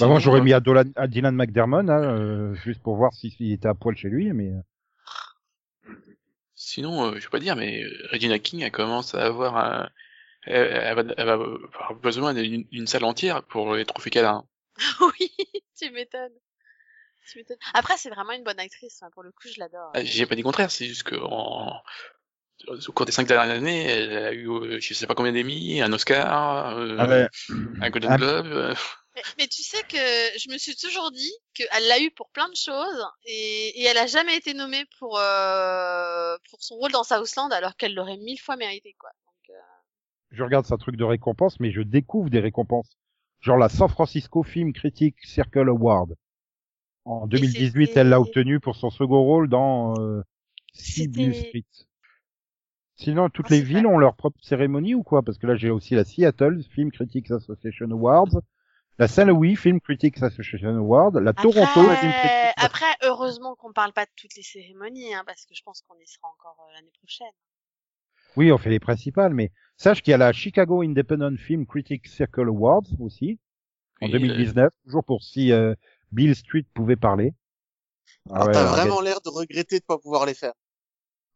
Bah, moi, j'aurais euh, mis à, Dolan- à Dylan McDermott, hein, euh, juste pour voir s'il était à poil chez lui, mais euh, Sinon, euh, je vais pas dire, mais euh, Regina King, elle commence à avoir un... Elle, elle va, elle va avoir besoin d'une salle entière pour les trophées qu'elle a. oui, tu m'étonnes. Tu m'étonnes. Après, c'est vraiment une bonne actrice. hein, Pour le coup, je l'adore. Ah, J'ai pas dit le contraire, c'est juste que en... au cours des cinq dernières années, elle a eu, euh, je sais pas combien d'Emmy, un Oscar, euh, Ah ouais. un Golden Ah. Globe. euh, Mais, mais tu sais que je me suis toujours dit qu'elle l'a eu pour plein de choses et, et elle a jamais été nommée pour euh, pour son rôle dans Southland alors qu'elle l'aurait mille fois mérité quoi. Je regarde sa truc de récompense, mais je découvre des récompenses. Genre la San Francisco Film Critic Circle Award. En 2018, c'était- elle l'a obtenu pour son second rôle dans euh, Street. Sinon, toutes Ah, les villes vrai. ont leur propre cérémonie ou quoi? Parce que là, j'ai aussi la Seattle Film Critics Association Awards, la Saint-Louis Film Critics Association Award, la Toronto Film Critics Après, après, heureusement qu'on parle pas de toutes les cérémonies, hein, parce que je pense qu'on y sera encore euh, l'année prochaine. Oui, on fait les principales, mais sache qu'il y a la Chicago Independent Film Critics Circle Awards aussi, en Oui, 2019, toujours pour si euh, Bill Street pouvait parler. Ah Alors, ouais, t'as vraiment l'air de regretter de pas pouvoir les faire.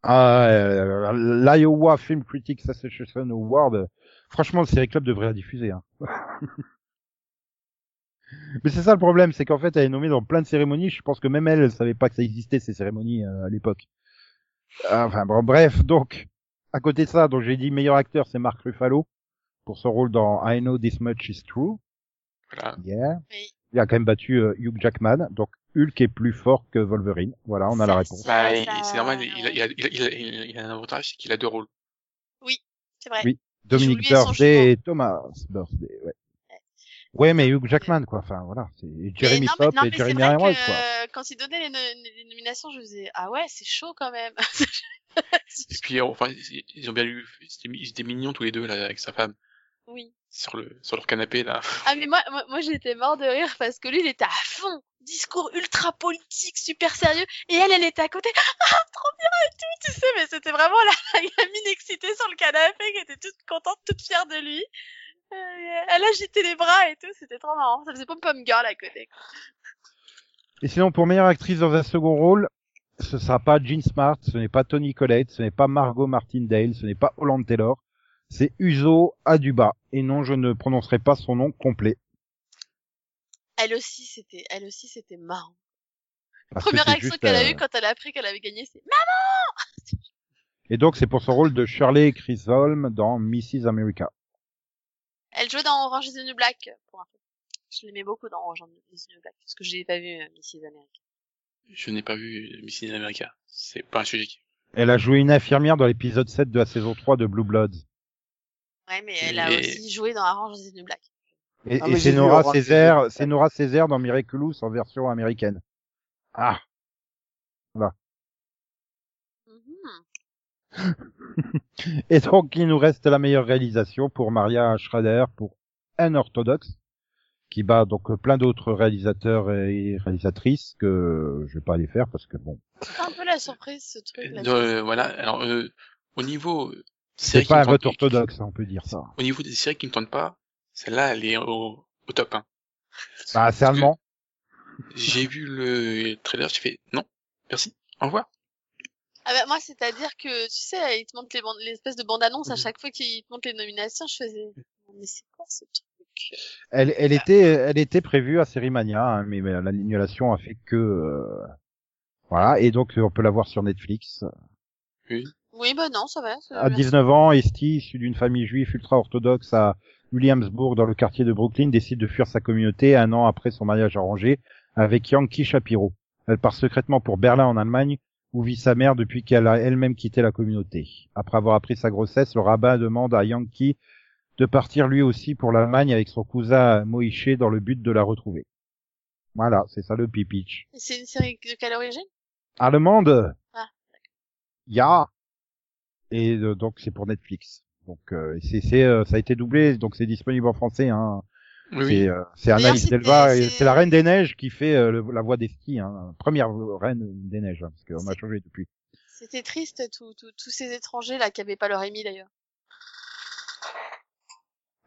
Ah, euh, l'Iowa Film Critics Association Award, euh, franchement, le Série Club devrait la diffuser. Hein. Mais c'est ça le problème, c'est qu'en fait, elle est nommée dans plein de cérémonies. Je pense que même elle, elle savait pas que ça existait ces cérémonies euh, à l'époque. Enfin bon, bref, donc à côté de ça, donc j'ai dit meilleur acteur, c'est Mark Ruffalo pour son rôle dans I Know This Much Is True. Voilà. Yeah. Oui. Il a quand même battu euh, Hugh Jackman, donc Hulk est plus fort que Wolverine. Voilà, on a la réponse. Bah, c'est normal, il a, il, a, il, a, il, a, un avantage, c'est qu'il a deux rôles. C'est vrai. Oui. Dominique lui et son Birthday et Thomas Birthday, ouais. Ouais, mais Hugh Jackman, quoi. Enfin, voilà. C'est Jeremy non, et Jeremy que quoi. euh, quand il donnait les, no- les nominations, je faisais ah ouais, c'est chaud quand même. Et puis, euh, enfin, ils ont bien eu, ils étaient mignons tous les deux, là, avec sa femme, oui. sur le, sur leur canapé, là. Ah mais moi, moi, moi j'étais mort de rire parce que lui il était à fond, discours ultra politique, super sérieux, et elle, elle était à côté, ah trop bien et tout, tu sais, mais c'était vraiment la, la gamine excitée sur le canapé qui était toute contente, toute fière de lui. Euh, elle agitait les bras et tout, c'était trop marrant. Ça faisait pom pom girl à côté. Et sinon, pour meilleure actrice dans un second rôle, ce sera pas Jean Smart, ce n'est pas Tony Collette, ce n'est pas Margot Martindale, ce n'est pas Holland Taylor, c'est Uzo Aduba. Et non, je ne prononcerai pas son nom complet. Elle aussi, c'était, elle aussi, c'était marrant. Première réaction qu'elle a euh, eue quand elle a appris qu'elle avait gagné, c'est Et donc, c'est pour son rôle de Shirley Chisholm dans Mrs. America. Elle jouait dans Orange is the New Black, pour un peu. Je l'aimais beaucoup dans Orange is the New Black, parce que je l'ai pas vu, euh, Mrs. America. Je n'ai pas vu Miss in America. C'est pas un sujet qui... Elle a joué une infirmière dans l'épisode 7 de la saison 3 de Blue Bloods. Ouais, mais elle a Et- aussi joué dans Orange is the New Black. Et, Ah, et c'est Nora Césaire, c'est. Nora Césaire dans Miraculous en version américaine. Ah, et donc il nous reste la meilleure réalisation pour Maria Schrader pour Unorthodox, qui bat donc plein d'autres réalisateurs et réalisatrices que je vais pas aller faire parce que bon, C'est un peu la surprise, ce truc. là. Euh, voilà, alors, euh, au niveau... euh, c'est pas un vote orthodoxe, on peut dire ça. Au niveau des séries qui me tentent pas, celle-là, elle est au, au top 1. Bah, c'est allemand. J'ai vu le trailer, j'ai fait non, merci, au revoir. Ah bah, moi, c'est-à-dire que, tu sais, ils te montrent les bandes, l'espèce de bande-annonce à Mhm. chaque fois qu'ils te montrent les nominations, je faisais, mais c'est quoi ce truc? Elle, elle était, elle était prévue à Sérimania, hein, mais mais l'annulation a fait que, euh, voilà. Et donc on peut la voir sur Netflix. Oui, bah non, ça va. ça À va. 19 ans, Esty, issu d'une famille juive ultra-orthodoxe à Williamsburg, dans le quartier de Brooklyn, décide de fuir sa communauté un an après son mariage arrangé avec Yankee Shapiro. Elle part secrètement pour Berlin en Allemagne, où vit sa mère depuis qu'elle a elle-même quitté la communauté. Après avoir appris sa grossesse, le rabbin demande à Yankee de partir lui aussi pour l'Allemagne avec son cousin Moïse dans le but de la retrouver. Voilà, c'est ça le pitch. C'est une série de quelle origine? Allemande. Ah. Ya. Et euh, donc c'est pour Netflix. Donc euh, c'est c'est euh, ça a été doublé donc c'est disponible en français hein. Oui, oui. C'est euh, c'est D'ailleurs, Anaïs c'était- Delva c'est- c'est la reine des neiges qui fait euh, le- la voix des skis hein. Première reine des neiges hein, parce qu'on a changé depuis. C'était triste, tout- tout- tous ces étrangers là qui avaient pas leur émis d'ailleurs.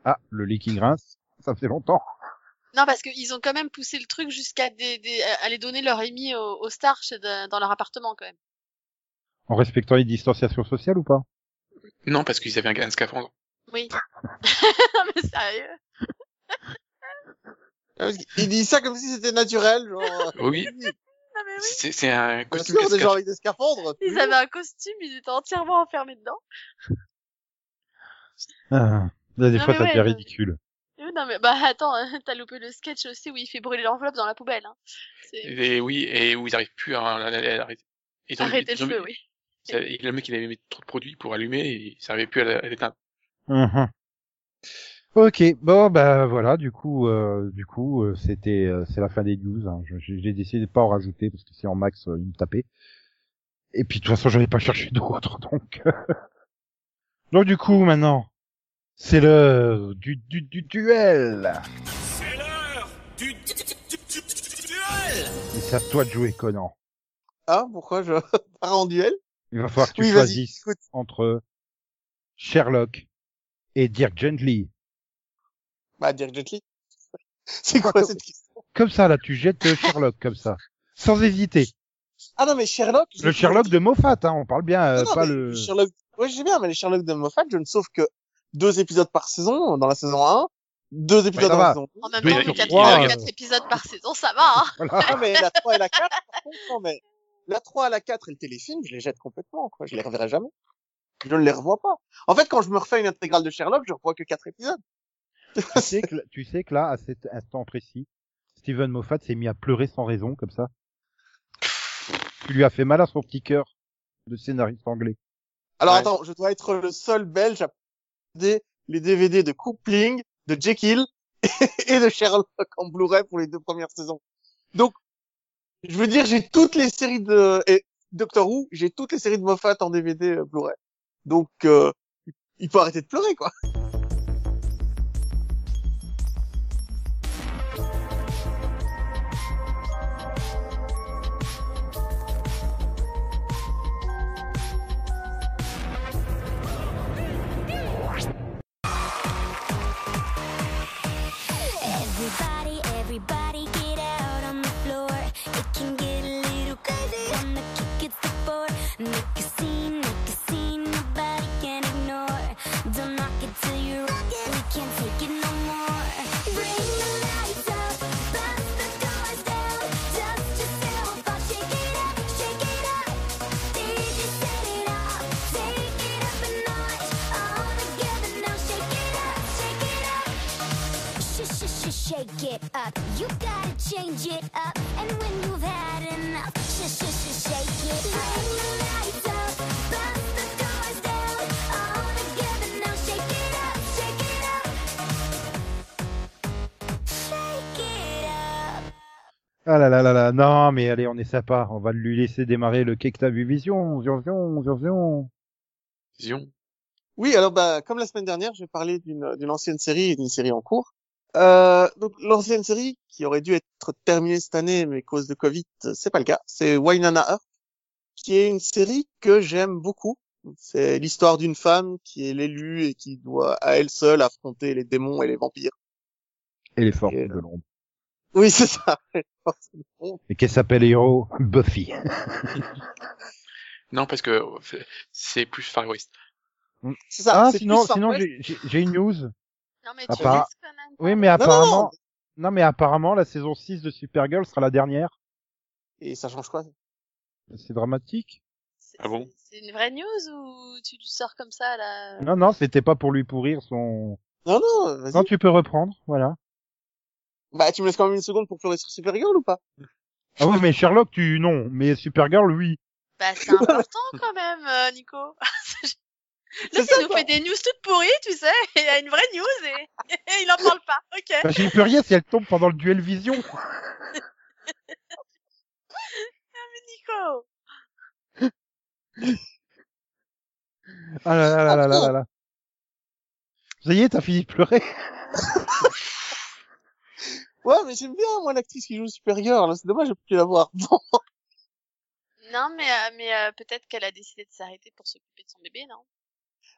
Ah, le leaking rince, ça fait longtemps. Non, parce qu'ils ont quand même poussé le truc jusqu'à des, des, aller donner leur émis aux, aux stars dans leur appartement quand même. En respectant les distanciations sociales ou pas? Non, parce qu'ils avaient un, un scaphandre. Oui. non mais sérieux. Il dit ça comme si c'était naturel, genre. Oui, Non mais oui. c'est un Bien costume sûr, des cascade. gens avec des scaphandres. Ils avaient un costume, ils étaient entièrement enfermés dedans. ah, là, Des Non, fois ça ouais, devient euh, ridicule. Euh, Non mais bah attends, t'as loupé le sketch aussi où il fait brûler l'enveloppe dans la poubelle. Hein. Et oui, et où ils arrivent plus à, à- à- à arrêter. Ils ont- arrêter ils ont- le feu, oui. Et le mec, il avait mis trop de produits pour allumer et il n'arrivait plus à l'éteindre. Mhm. Ok, bon bah voilà, du coup, euh, du coup, euh, c'était, euh, c'est la fin des news. Hein. Je- J'ai décidé de pas en rajouter parce que si en max, euh, il me tapait. Et puis de toute façon, j'en ai pas cherché d'autres, donc. Donc du coup, maintenant, c'est l'heure du, du, du duel. C'est l'heure du, du, du, du, du- du duel Et c'est à toi de jouer, Conan. Ah, pourquoi je pars en duel? Il va falloir que tu Oui, choisisses entre Sherlock et Dirk Gently. Bah, Dirk Gently. C'est quoi cette question? Comme ça, là, tu jettes euh, Sherlock, comme ça. Sans hésiter. Ah non, mais Sherlock. Le Sherlock de Moffat, hein, on parle bien, euh, Non, non, pas le... Sherlock. Ouais, j'ai bien, mais les Sherlock de Moffat, je ne sauve que deux épisodes par saison dans la saison 1, deux épisodes ça dans va. la saison 2. En même Oui, temps, il y a vu quatre trois, quatre euh. épisodes par saison, ça va, hein. Voilà. Ah, mais la 3 et la 4, par contre, non, mais la 3 et la 4 et le téléfilm, je les jette complètement, quoi. Je les reverrai jamais. Je ne les revois pas. En fait, quand je me refais une intégrale de Sherlock, je revois que quatre épisodes. Tu, sais que, tu sais que là, à cet instant précis, Steven Moffat s'est mis à pleurer sans raison, comme ça. Tu lui as fait mal à son petit cœur de scénariste anglais. Alors Ouais. attends, je dois être le seul belge à posséder les DVD de Coupling, de Jekyll et de Sherlock en Blu-ray pour les deux premières saisons. Donc, je veux dire, j'ai toutes les séries de et Doctor Who, j'ai toutes les séries de Moffat en DVD euh, Blu-ray. Donc, euh, il faut arrêter de pleurer, quoi. It up. You gotta change it up. And when you've had enough, sh- sh- sh- shake it up. Bring the lights up, bust the doors down. All together now, shake it up, shake it up. Shake it up. Ah là là là là, non, mais allez, on est sympa. On va lui laisser démarrer le cake t'as vu vision, vision, vision, vision. Zion. Oui, alors bah comme la semaine dernière, je vais parler d'une d'une ancienne série et d'une série en cours. Euh, donc l'ancienne série qui aurait dû être terminée cette année, mais cause de Covid, c'est pas le cas. C'est Wynonna Earp, qui est une série que j'aime beaucoup. C'est l'histoire d'une femme qui est l'élue et qui doit à elle seule affronter les démons et les vampires. Et les forces Et, de l'ombre. Oui, c'est ça. Et qu'elle s'appelle héros Buffy. Non, parce que c'est plus Far West. C'est ça. Ah, sinon, sinon j'ai une news. Non, mais tu quand même. Oui, mais Non, non, apparemment, non, mais apparemment, la saison 6 de Supergirl sera la dernière. Et ça change quoi? C'est dramatique. C'est- Ah bon? C'est une vraie news ou tu, tu sors comme ça, là? Non, non, c'était pas pour lui pourrir son... Non, non, vas-y. Non, tu peux reprendre, voilà. Bah, tu me laisses quand même une seconde pour pleurer sur Supergirl ou pas? Ah oui, mais Sherlock, tu, non. Mais Supergirl, oui. Bah, c'est important quand même, euh, Nico. Là, ça, il nous fait des news toutes pourries, tu sais. Il y a une vraie news et, et il en parle pas. Ok. Bah, j'y peux rien si elle tombe pendant le duel vision. Nico. Ah là là là là là là là. Ça y est, t'as fini de pleurer. Ouais, mais j'aime bien, moi, l'actrice qui joue Supergirl. C'est dommage, j'ai pu la voir. Non, mais, euh, mais euh, peut-être qu'elle a décidé de s'arrêter pour s'occuper de son bébé, non?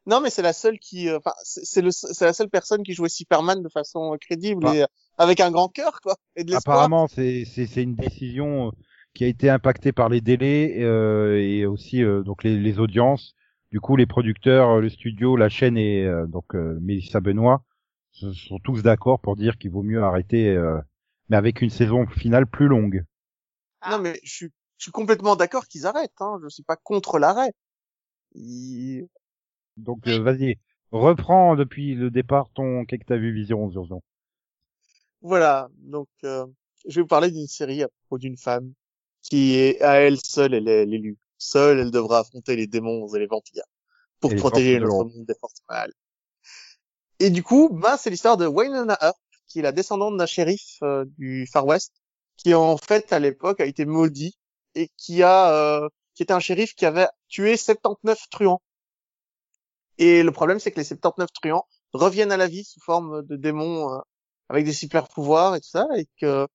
Non, mais c'est la seule qui, euh, enfin, c'est le, c'est la seule personne qui jouait Superman de façon euh, crédible Ah. et euh, avec un grand cœur, quoi, et de l'espoir. Apparemment, c'est c'est c'est une décision qui a été impactée par les délais euh, et aussi euh, donc les, les audiences. Du coup, les producteurs, le studio, la chaîne et euh, donc euh, Mélissa Benoît se sont tous d'accord pour dire qu'il vaut mieux arrêter, euh, mais avec une saison finale plus longue. Ah. Non, mais je suis, je suis complètement d'accord qu'ils arrêtent. Hein. Je suis pas contre l'arrêt. Ils- Donc euh, vas-y, reprends depuis le départ ton qu'est-ce que t'as vu Vision Urgent. Voilà. Donc, euh, je vais vous parler d'une série à propos d'une femme qui est à elle seule, elle est l'élue. Seule, elle devra affronter les démons et les vampires pour Et protéger notre monde des forces mal. Et du coup, bah, c'est l'histoire de Wynonna Earp, qui est la descendante d'un shérif euh, du Far West, qui en fait à l'époque a été maudit et qui a, euh, qui était un shérif qui avait tué 79 truands. Et le problème, c'est que les 79 truands reviennent à la vie sous forme de démons euh, avec des super pouvoirs et tout ça, et que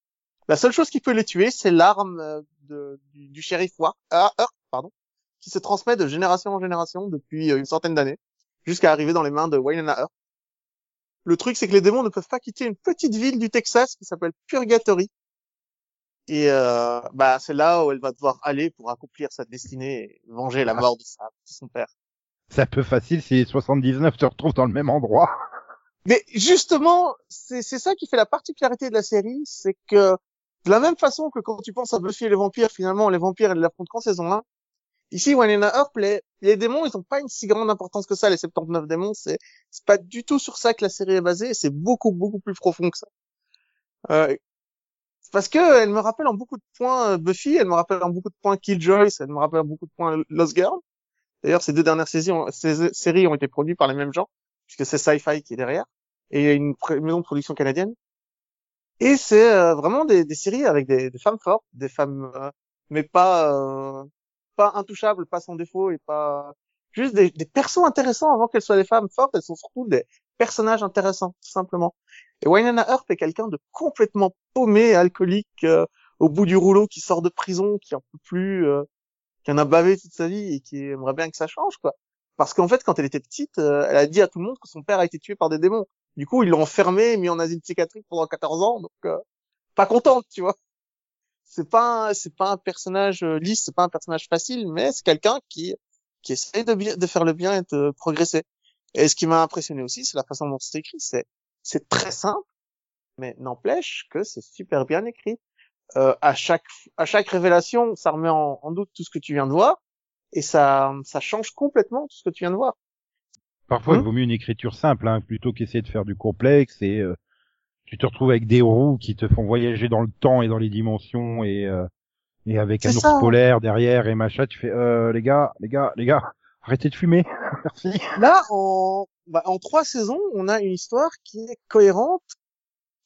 la seule chose qui peut les tuer, c'est l'arme euh, de- du, du shérif War, ah, Hurt, pardon, qui se transmet de génération en génération depuis euh, une centaine d'années, jusqu'à arriver dans les mains de Wynonna Earp. Le truc, c'est que les démons ne peuvent pas quitter une petite ville du Texas qui s'appelle Purgatory. Et euh, bah, c'est là où elle va devoir aller pour accomplir sa destinée et venger la mort de, sa, de son père. C'est un peu facile si les 79 se retrouvent dans le même endroit. Mais justement, c'est ça qui fait la particularité de la série, c'est que de la même façon que quand tu penses à Buffy et les vampires, finalement, les vampires, elles l'affrontent qu'en saison 1. Ici, Wynonna Earp, les, les démons, ils ont pas une si grande importance que ça, les 79 démons, c'est pas du tout sur ça que la série est basée, c'est beaucoup, beaucoup plus profond que ça. Euh, parce que elle me rappelle en beaucoup de points euh, Buffy, elle me rappelle en beaucoup de points Killjoys, elle me rappelle en beaucoup de points Lost Girl. D'ailleurs, ces deux dernières saisons, ces séries ont été produites par les mêmes gens, puisque c'est Sci-Fi qui est derrière, et il y a une maison de production canadienne. Et c'est euh, vraiment des, des séries avec des, des femmes fortes, des femmes, euh, mais pas euh, pas intouchables, pas sans défaut et pas juste des, des persos intéressants avant qu'elles soient des femmes fortes. Elles sont surtout des personnages intéressants, tout simplement. Et Wynonna Earp est quelqu'un de complètement paumé, alcoolique, euh, au bout du rouleau, qui sort de prison, qui en peut plus, euh, qui en a bavé toute sa vie et qui aimerait bien que ça change, quoi. Parce qu'en fait, quand elle était petite, euh, elle a dit à tout le monde que son père a été tué par des démons. Du coup, ils l'ont enfermée mis en asile psychiatrique pendant 14 ans, donc euh, pas contente, tu vois. C'est pas c'est pas un personnage euh, lisse, c'est pas un personnage facile, mais c'est quelqu'un qui qui essaie de bien de faire le bien et de progresser. Et ce qui m'a impressionné aussi, c'est la façon dont c'est écrit. C'est c'est très simple, mais n'empêche que c'est super bien écrit. Euh, à chaque à chaque révélation, ça remet en, en doute tout ce que tu viens de voir et ça ça change complètement tout ce que tu viens de voir. Parfois, il vaut mieux une écriture simple, hein, plutôt qu'essayer de faire du complexe et euh, tu te retrouves avec des roues qui te font voyager dans le temps et dans les dimensions et euh, et avec un C'est ours ça. polaire derrière et machin, tu fais euh, les gars, les gars, les gars, arrêtez de fumer, merci. Là, en, bah, en trois saisons, on a une histoire qui est cohérente,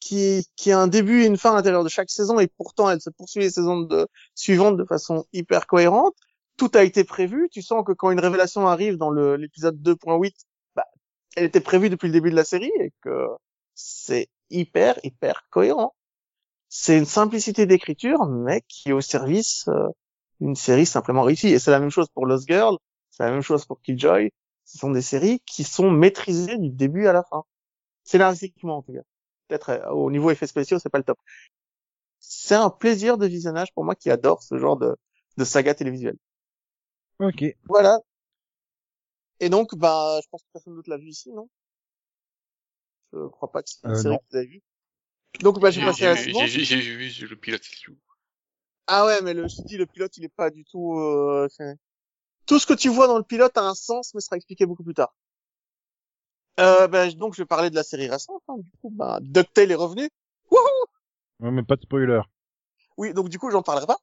qui, qui a un début et une fin à l'intérieur de chaque saison, et pourtant elle se poursuit les saisons de, suivantes de façon hyper cohérente. Tout a été prévu. Tu sens que quand une révélation arrive dans l'épisode 2.8, bah, elle était prévue depuis le début de la série et que c'est hyper, hyper cohérent. C'est une simplicité d'écriture, mais qui est au service euh, d'une série simplement réussie. Et c'est la même chose pour Lost Girl, c'est la même chose pour Killjoy. Ce sont des séries qui sont maîtrisées du début à la fin. Scénaristiquement, en tout cas. Peut-être euh, au niveau effets spéciaux, c'est pas le top. C'est un plaisir de visionnage pour moi qui adore ce genre de, de saga télévisuelle. Ok. Voilà. Et donc, bah, je pense que personne d'autre l'a vu ici, non? Je crois pas que c'est une Euh, série non. que vous avez vue. Donc, bah, j'ai passé à la j'ai- suivante. j'ai- j'ai vu le pilote. Ah ouais, mais le, je te dis, le pilote, il est pas du tout... euh, Tout ce que tu vois dans le pilote a un sens, mais sera expliqué beaucoup plus tard. Euh, ben, donc, je vais parler de la série récente. hein. Du coup, bah, DuckTale est revenu. Wouhou Ouais, mais pas de spoiler. Oui, donc du coup, j'en parlerai pas.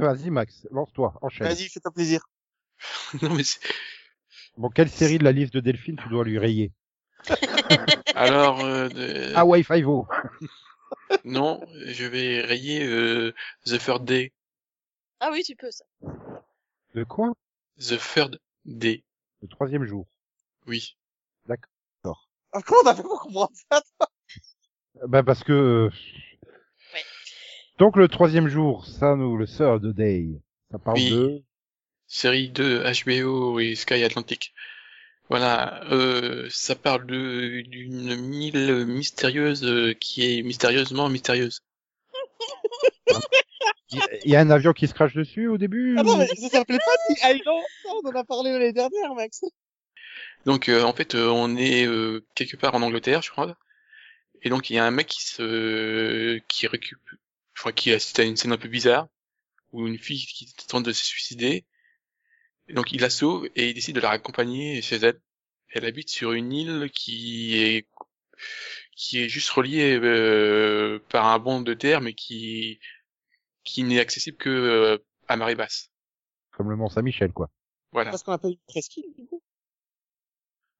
Vas-y Max, lance-toi, enchaîne. Vas-y, fais-toi plaisir. non, mais c'est- Bon, quelle série de la liste de Delphine tu dois lui rayer alors, euh, de- Hawaii Five-O. non, je vais rayer euh, The Third Day. Ah oui, tu peux ça. De quoi The Third Day, Le troisième jour. oui. Ah, comment t'as fait pour comprendre ça Euh, Bah parce que... euh. Donc le troisième jour, ça nous, le third day, ça parle Oui. de... Série de HBO et Sky Atlantic. Voilà, euh, ça parle de d'une île mystérieuse euh, qui est mystérieusement mystérieuse. Il y a un avion qui se crache dessus au début Ah non, mais ça s'appelait pas The Island On en a parlé l'année dernière, Max. Donc euh, en fait, euh, on est euh, quelque part en Angleterre, je crois. Et donc il y a un mec qui se qui récupère, je crois qu'il assiste à une scène un peu bizarre où une fille qui tente de se suicider. Et donc il la sauve et il décide de la raccompagner chez elle. Elle habite sur une île qui est qui est juste reliée euh, par un banc de terre, mais qui qui n'est accessible que euh, à marée basse. Comme le Mont Saint-Michel, quoi. Voilà. Parce qu'on appelle une presqu'île, du coup?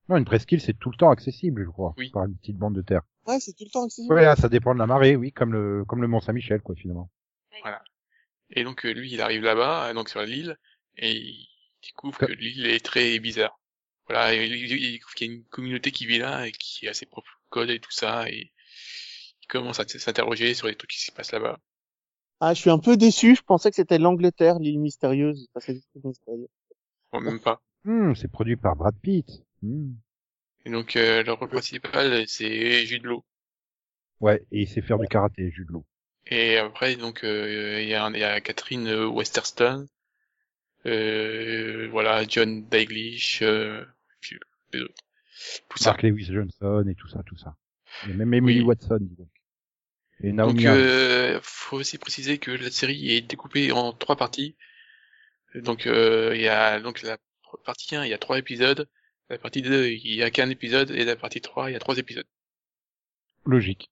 Non, une presqu'île, c'est tout le temps accessible, je crois. Oui. Par une petite bande de terre. Ouais, c'est tout le temps accessible. Ouais, là, ça dépend de la marée, oui, comme le, comme le Mont Saint-Michel, quoi, finalement. Et donc euh, lui, il arrive là-bas, euh, donc sur l'île, et il découvre Que- l'île est très bizarre. Voilà, et il, découvre qu'il y a une communauté qui vit là et qui a ses propres codes et tout ça, et il commence à s'interroger sur les trucs qui se passent là-bas. Ah, je suis un peu déçu. Je pensais que c'était l'Angleterre, l'île mystérieuse. Enfin, c'est mystérieux. Bon, même pas. Hmm, c'est produit par Brad Pitt. Hmm. Et donc euh, le rôle principal, c'est Jude Law. Ouais, et il sait faire du karaté, Jude Law. Et après, donc, euh, il y, a y a Catherine euh, Westerstone, euh, voilà, John Dalglish, euh, puis euh, les autres. Tout ça. Mark Lewis Johnson et tout ça, tout ça. A même Emily Oui. Watson, dis donc. Et Donc, Naomi euh, faut aussi préciser que la série est découpée en trois parties. Donc, euh, il y a donc la partie 1, il y a trois épisodes. La partie 2, il y a qu'un épisode. Et la partie 3, il y a trois épisodes. Logique.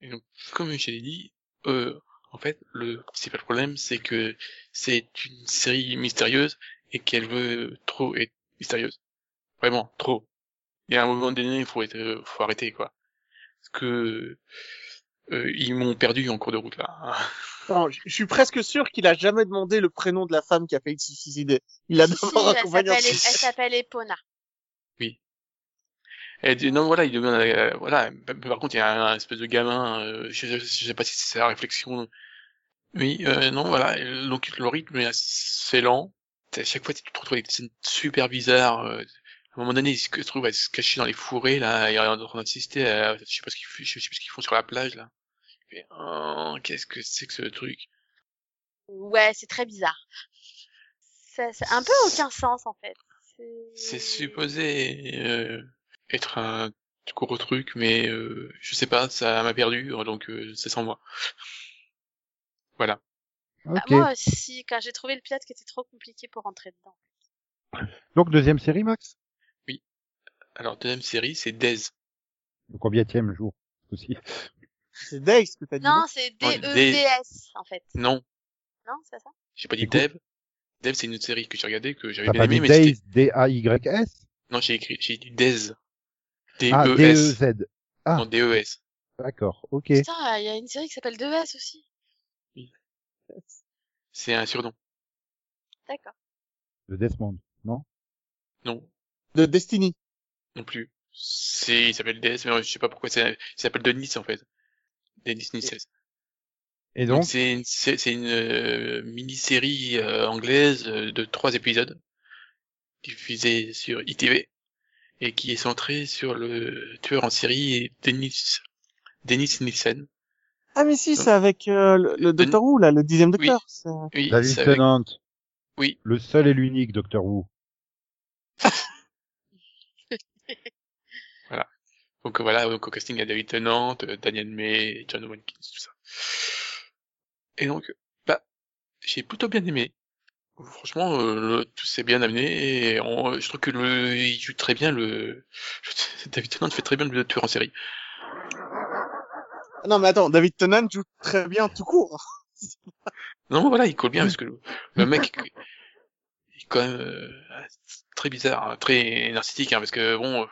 Et donc, comme je l'ai dit, euh, en fait, le principal problème, c'est que c'est une série mystérieuse et qu'elle veut trop être mystérieuse. Vraiment, trop. Et à un moment donné, il faut être, euh, faut arrêter, quoi. Parce que, euh, ils m'ont perdu en cours de route, là. Non, je suis presque sûr qu'il a jamais demandé le prénom de la femme qui a failli se suicider. Il a Si, si, d'abord accompagné. s'appelle, elle s'appelle Epona. Et dit, non, voilà, il devient, euh, voilà. Par contre, il y a un, espèce de gamin, euh, je, je, sais pas si c'est sa réflexion. Oui, euh, non, voilà. et Donc, le rythme est assez lent. À chaque fois, tu te retrouves avec des scènes super bizarres. à un moment donné, ils se trouvent à se cacher dans les fourrés, là, et en train d'assister à, je sais je sais pas ce qu'ils font sur la plage, là. Mais, oh, qu'est-ce que c'est que ce truc? Ouais, c'est très bizarre. Ça, ça un peu aucun sens, en fait. C'est supposé, euh, être un gros truc, mais, euh, je sais pas, ça m'a perdu, donc, euh, c'est sans moi. Voilà. Bah, Ok. moi aussi, quand j'ai trouvé le pilote qui était trop compliqué pour rentrer dedans. Donc, deuxième série, Max? Alors, deuxième série, c'est Days. Le combienième jour? Aussi. C'est Days que t'as dit. Non, c'est Ouais, D-E-V-S, en fait. Non, Non, c'est pas ça? J'ai pas dit. Dev. Dev, c'est une autre série que j'ai regardée, que j'avais bien pas aimé, dit mais Days, c'était... D-A-Y-S? Non, j'ai écrit, j'ai dit. Ah, D-E-S. D-E-Z. Ah. Non, D-E-S. D'accord, ok. Putain, il y a une série qui s'appelle 2S aussi. C'est un surnom. D'accord. De Desmond, non? Non, De Destiny. non plus. C'est, il s'appelle DS, mais je sais pas pourquoi c'est, il s'appelle Denis, en fait. Denis Nices. Et Donc, c'est une, c'est, c'est une euh, mini-série euh, anglaise euh, de trois épisodes diffusée sur ITV et qui est centrée sur le tueur en série Denis Denis Nielsen. Ah mais si, c'est avec euh, le, le Docteur Who là, le dixième Docteur. c'est- Oui, David avec- Tennant. Oui. Le seul et l'unique Docteur Who. donc voilà, donc au casting il y a David Tennant, euh, Daniel May, John Watkins, tout ça. Et donc, bah, j'ai plutôt bien aimé. Franchement, euh, le- tout s'est bien amené et on- je trouve que le, il joue très bien le, David Tennant fait très bien le tueur en série. Non mais attends, David Tennant joue très bien tout court. Non, voilà, il colle bien parce que le, le mec il est quand même euh, très bizarre, hein, très narcissique, hein, parce que bon,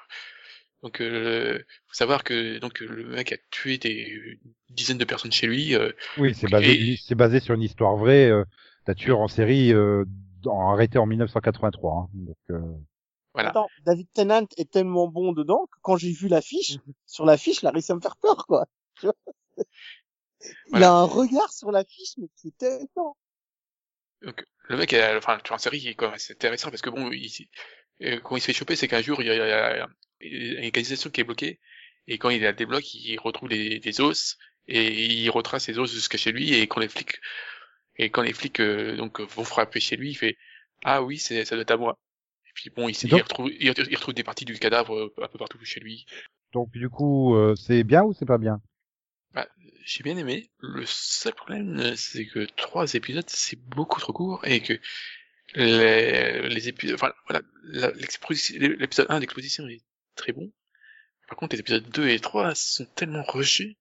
donc euh, faut savoir que donc le mec a tué des dizaines de personnes chez lui. euh, Oui, c'est basé, Et- c'est basé sur une histoire vraie, euh, d'un tueur en série, euh, en- arrêté en 1983. hein. Donc, euh, voilà. Attends, David Tennant est tellement bon dedans que quand j'ai vu l'affiche, sur l'affiche, il a réussi à me faire peur quoi. Il Voilà. a un regard sur l'affiche mais qui est terrifiant. Donc le mec, a, enfin, le tueur en série, il est quand même assez intéressant parce que bon, il, euh, quand il se fait choper, c'est qu'un jour il y, a, il y a une organisation qui est bloquée et quand il la débloque, il retrouve des, des os et il retrace les os jusqu'à chez lui et quand les flics et quand les flics euh, donc vont frapper chez lui, il fait ah oui, c'est ça doit être à moi. Et puis bon, il, retrouve il, il retrouve des parties du cadavre euh, un peu partout chez lui. donc du coup, euh, c'est bien ou c'est pas bien? Bah, j'ai bien aimé. Le seul problème, c'est que trois épisodes, c'est beaucoup trop court et que les, les épisodes, enfin, voilà, l'épisode 1 d'exposition est très bon. Par contre, les épisodes 2 et 3 sont tellement rushés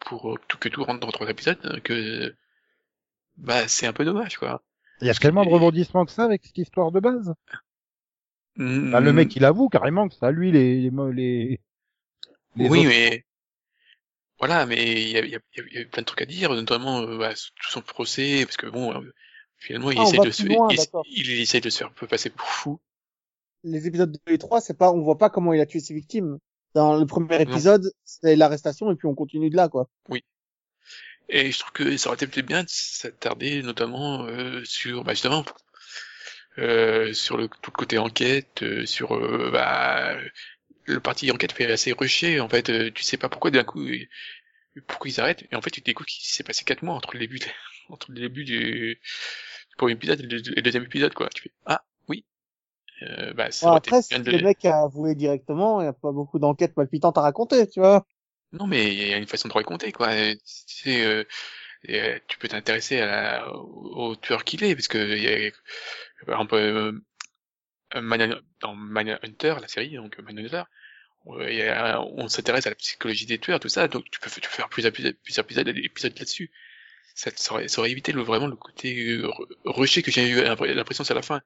pour euh, tout que tout rentre dans trois épisodes euh, que, bah, c'est un peu dommage, quoi. Il y a tellement de rebondissements que ça avec cette histoire de base. Mm, Bah, le mec, il avoue carrément que à lui les, les, mo- les, les oui, autres- mais voilà, mais il y a, il y, a, il y a eu plein de trucs à dire, notamment euh, bah, tout son procès, parce que bon, euh, finalement, il Ah, essaie de se, il, essaie de se faire un peu passer pour fou. Les épisodes 2 et 3, c'est pas, on voit pas comment il a tué ses victimes. Dans le premier épisode, c'est l'arrestation et puis on continue de là, quoi. Et je trouve que ça aurait été peut-être bien de s'attarder notamment euh, sur, bah justement, euh, sur le tout le côté enquête, euh, sur euh, bah, le parti enquête fait assez rushé. En fait, euh, tu sais pas pourquoi d'un coup, pourquoi ils arrêtent. Et en fait, tu découvres qu'il s'est passé quatre mois entre le début, de- entre le début du, du premier épisode et le, et le deuxième épisode, quoi. Tu fais ah oui. Euh, bah, ça après, si de le mec a avoué directement, il y a pas beaucoup d'enquêtes palpitantes à raconter, tu vois. Non, mais il y a une façon de raconter, quoi. Euh, Tu sais, euh, et, euh, tu peux t'intéresser à la- au, au tueur qu'il est, parce que y a, par exemple, euh, Mania- dans Hunter, la série, donc Manhunter, euh, on s'intéresse à la psychologie des tueurs, tout ça, donc tu peux, tu peux faire plusieurs épisodes, plusieurs épisodes, épisodes là-dessus. Ça, ça, aurait, ça aurait évité le, vraiment le côté euh, rushé que j'ai eu l'impression c'est à la fin.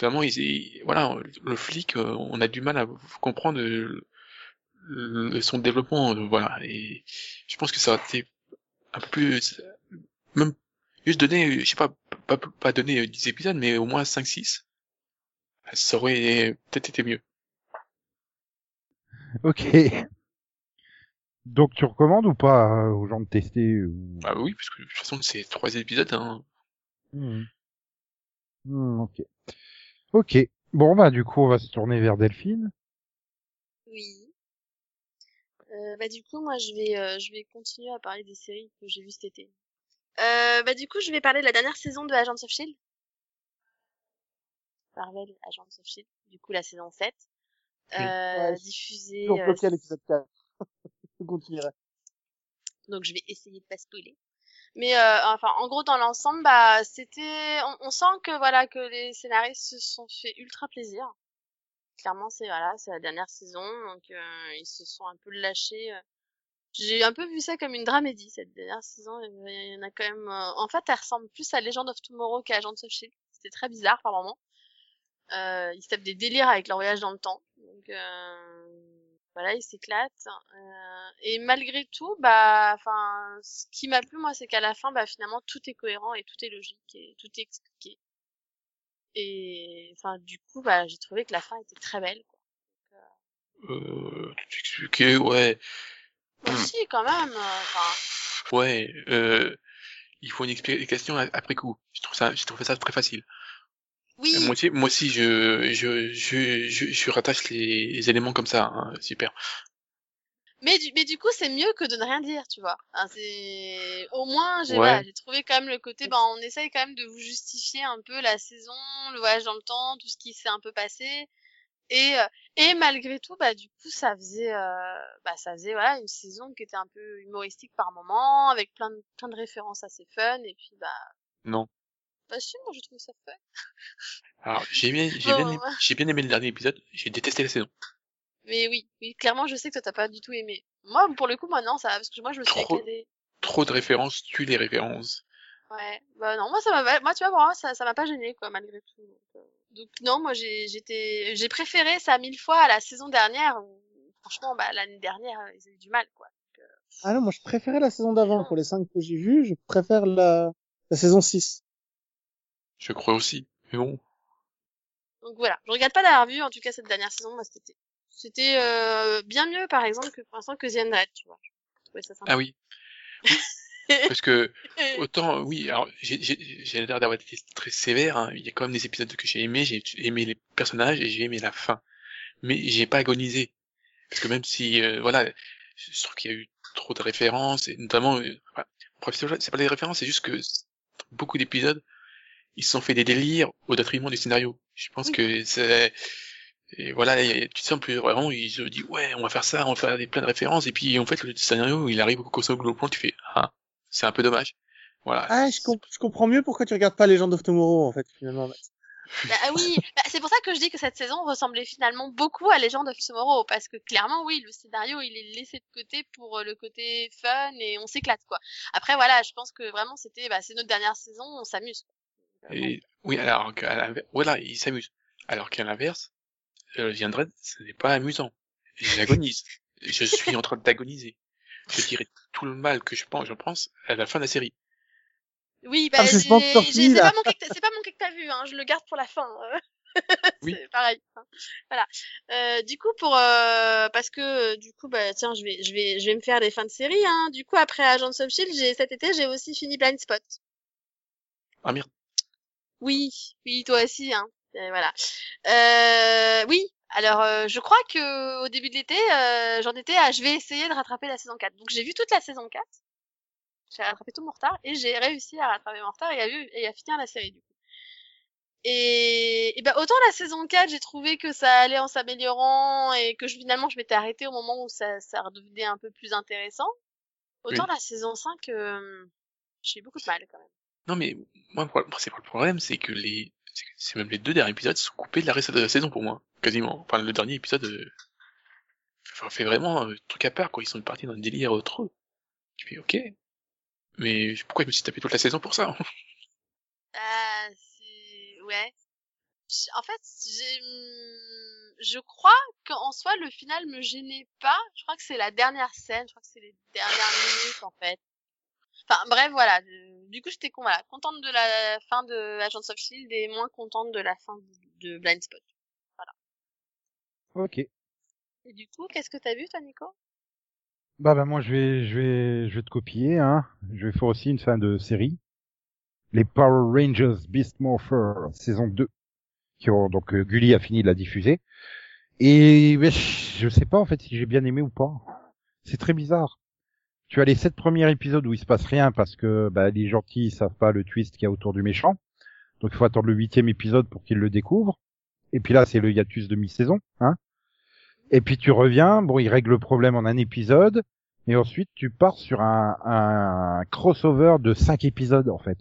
Notamment, ils, ils- voilà, le flic, euh, on a du mal à comprendre euh, le- son développement, euh, voilà. Et je pense que ça aurait été un peu plus, même juste donner, je sais pas, pas, pas donner euh, 10 épisodes, mais au moins 5-6. Ça aurait peut-être été mieux. Ok. Donc tu recommandes ou pas aux gens de tester ou... Bah oui, parce que de toute façon, c'est trois épisodes, hein. Hmm. Hmm, ok. Ok. Bon bah du coup on va se tourner vers Delphine. Oui. Euh, bah du coup moi je vais euh, je vais continuer à parler des séries que j'ai vues cet été. Euh, bah du coup je vais parler de la dernière saison de Agents of Shield. Marvel Agents of Shield. Du coup la saison 7. Oui. Euh, Ouais, diffusée. Toujours euh, bloqué à l'épisode 4. Je continuerai. donc je vais essayer de pas spoiler. Mais euh, enfin, en gros, dans l'ensemble, bah, c'était, on, on sent que voilà que les scénaristes se sont fait ultra plaisir. Clairement, c'est voilà, c'est la dernière saison, donc euh, ils se sont un peu lâchés. euh. J'ai un peu vu ça comme une dramédie cette dernière saison. Il y en a quand même. En fait, elle ressemble plus à Legend of Tomorrow qu'à Agents of Shield. C'était très bizarre par moments. Euh, ils tapent des délires avec leur voyage dans le temps. Donc euh, voilà, ils s'éclatent. Euh, et malgré tout, bah, enfin, ce qui m'a plu moi, c'est qu'à la fin, bah, finalement, tout est cohérent et tout est logique et tout est expliqué. Et enfin, du coup, bah, j'ai trouvé que la fin était très belle. Quoi. Euh, tout expliqué, ouais. Aussi, quand même. euh, Enfin, Ouais, euh, il faut une explication après coup. Je trouve ça, je trouve ça très facile. Oui. Moi aussi, moi aussi, je, je, je, je, je rattache les, les éléments comme ça, hein, super. Mais du, mais du coup, c'est mieux que de ne rien dire, tu vois. Hein, c'est au moins, j'ai Ouais. voilà, j'ai trouvé quand même le côté, ben, on essaye quand même de vous justifier un peu la saison, le voyage dans le temps, tout ce qui s'est un peu passé. Et euh, et malgré tout, bah du coup, ça faisait, euh, bah ça faisait voilà une saison qui était un peu humoristique par moment, avec plein de plein de références assez fun. Et puis bah, Non. Bah j'ai trouvé ça fun. Alors, j'ai bien, j'ai Bon, bien, aimé, j'ai bien aimé le dernier épisode, j'ai détesté la saison. Mais oui, oui, clairement, je sais que toi t'as pas du tout aimé. Moi, pour le coup, moi non, ça, va, parce que moi je me suis Trop. éclatée. Trop de références tue les références. Ouais, bah non, moi ça m'a, moi tu vois, moi ça, ça m'a pas gêné quoi, malgré tout. Donc, euh, donc non, moi j'ai, j'étais, j'ai préféré ça mille fois à la saison dernière où, franchement, bah l'année dernière ils avaient du mal quoi. Donc, euh, Ah non, moi je préférais la saison d'avant. Pour les 5 que j'ai vus, je préfère la, la saison 6. Je crois aussi. Mais bon. donc voilà, je regrette pas d'avoir vu en tout cas cette dernière saison, moi c'était, c'était euh, bien mieux par exemple que pour l'instant que The Undead, tu vois. Je trouvais ça. Ah oui. Parce que, autant, oui, alors, j'ai, l'air d'avoir été très sévère, hein. Il y a quand même des épisodes que j'ai aimés, j'ai aimé les personnages et j'ai aimé la fin. Mais j'ai pas agonisé. Parce que même si, euh, voilà, je trouve qu'il y a eu trop de références, et notamment, euh, enfin, c'est pas- des références, c'est juste que beaucoup d'épisodes, ils se sont fait des délires au détriment du scénario. Je pense Oui. que c'est, et voilà, et tu te sens plus vraiment, ils se disent, ouais, on va faire ça, on va faire des, plein de références, et puis, en fait, le scénario, il arrive au second plan, tu fais, ah, c'est un peu dommage. Voilà. Ah, je, comp- je comprends mieux pourquoi tu regardes pas Legend of Tomorrow, en fait, finalement. Bah, ah oui, bah, c'est pour ça que je dis que cette saison ressemblait finalement beaucoup à Legend of Tomorrow, parce que clairement, oui, le scénario, il est laissé de côté pour euh, le côté fun et on s'éclate, quoi. Après, voilà, je pense que vraiment, c'était, bah, c'est notre dernière saison, on s'amuse. quoi. Et, oui, alors qu'à l'inverse, voilà, il s'amuse. Alors qu'à l'inverse, euh, Undead, ce n'est pas amusant. J'agonise. je suis en train d'agoniser. Je dirais tout le mal que je pense, je pense, à la fin de la série. Oui, bah, Ah, c'est pas manqué que t'as- c'est pas manqué que t'as vu, hein. Je le garde pour la fin. euh. Oui. c'est pareil. hein. Voilà. Euh, du coup, pour euh, parce que euh, du coup, bah tiens, je vais, je vais, je vais me faire des fins de série. Hein. Du coup, après Agents of Shield, j'ai cet été, j'ai aussi fini Blind Spot. Ah merde. Oui, oui, toi aussi, hein. Et voilà. Euh, oui. Alors, euh, je crois que au début de l'été, euh, j'en étais à, je vais essayer de rattraper la saison 4. Donc, j'ai vu toute la saison 4. J'ai rattrapé tout mon retard et j'ai réussi à rattraper mon retard et à, vu, et à finir la série du coup. Et, et ben autant la saison 4, j'ai trouvé que ça allait en s'améliorant et que je, finalement je m'étais arrêtée au moment où ça, ça redevenait un peu plus intéressant. Autant la saison 5, euh, j'ai eu beaucoup de mal quand même. Non mais, moi, le c'est pas le problème, c'est que les, c'est même les deux derniers épisodes sont coupés de la reste de la saison pour moi. Quasiment. Enfin, le dernier épisode, euh, fait- vraiment un truc à part, quoi. Ils sont partis dans un délire autre. Je fais, ok. Mais pourquoi je me suis tapé toute la saison pour ça? Ah, c'est... Ouais. En fait, hum, Je crois qu'en soi, le final me gênait pas. Je crois que c'est la dernière scène. Je crois que c'est les dernières minutes, en fait. Enfin, bref, voilà. Du coup, j'étais voilà, contente de la fin de Agents of Shield et moins contente de la fin de Blind Spot. Ok. Et du coup, qu'est-ce que t'as vu, toi, Nico? Bah bah moi je vais je vais je vais te copier hein. Je vais faire aussi une fin de série. Les Power Rangers Beast Morpher saison 2 qui ont donc euh, Gulli a fini de la diffuser. Et je sais pas en fait si j'ai bien aimé ou pas. C'est très bizarre. Tu as les sept premiers épisodes où il se passe rien parce que bah, les gentils ils savent pas le twist qu'il y a autour du méchant. Donc il faut attendre le huitième épisode pour qu'ils le découvrent. Et puis là c'est le hiatus de mi-saison, hein. Et puis tu reviens, bon, il règle le problème en un épisode, et ensuite tu pars sur un, crossover de cinq épisodes en fait.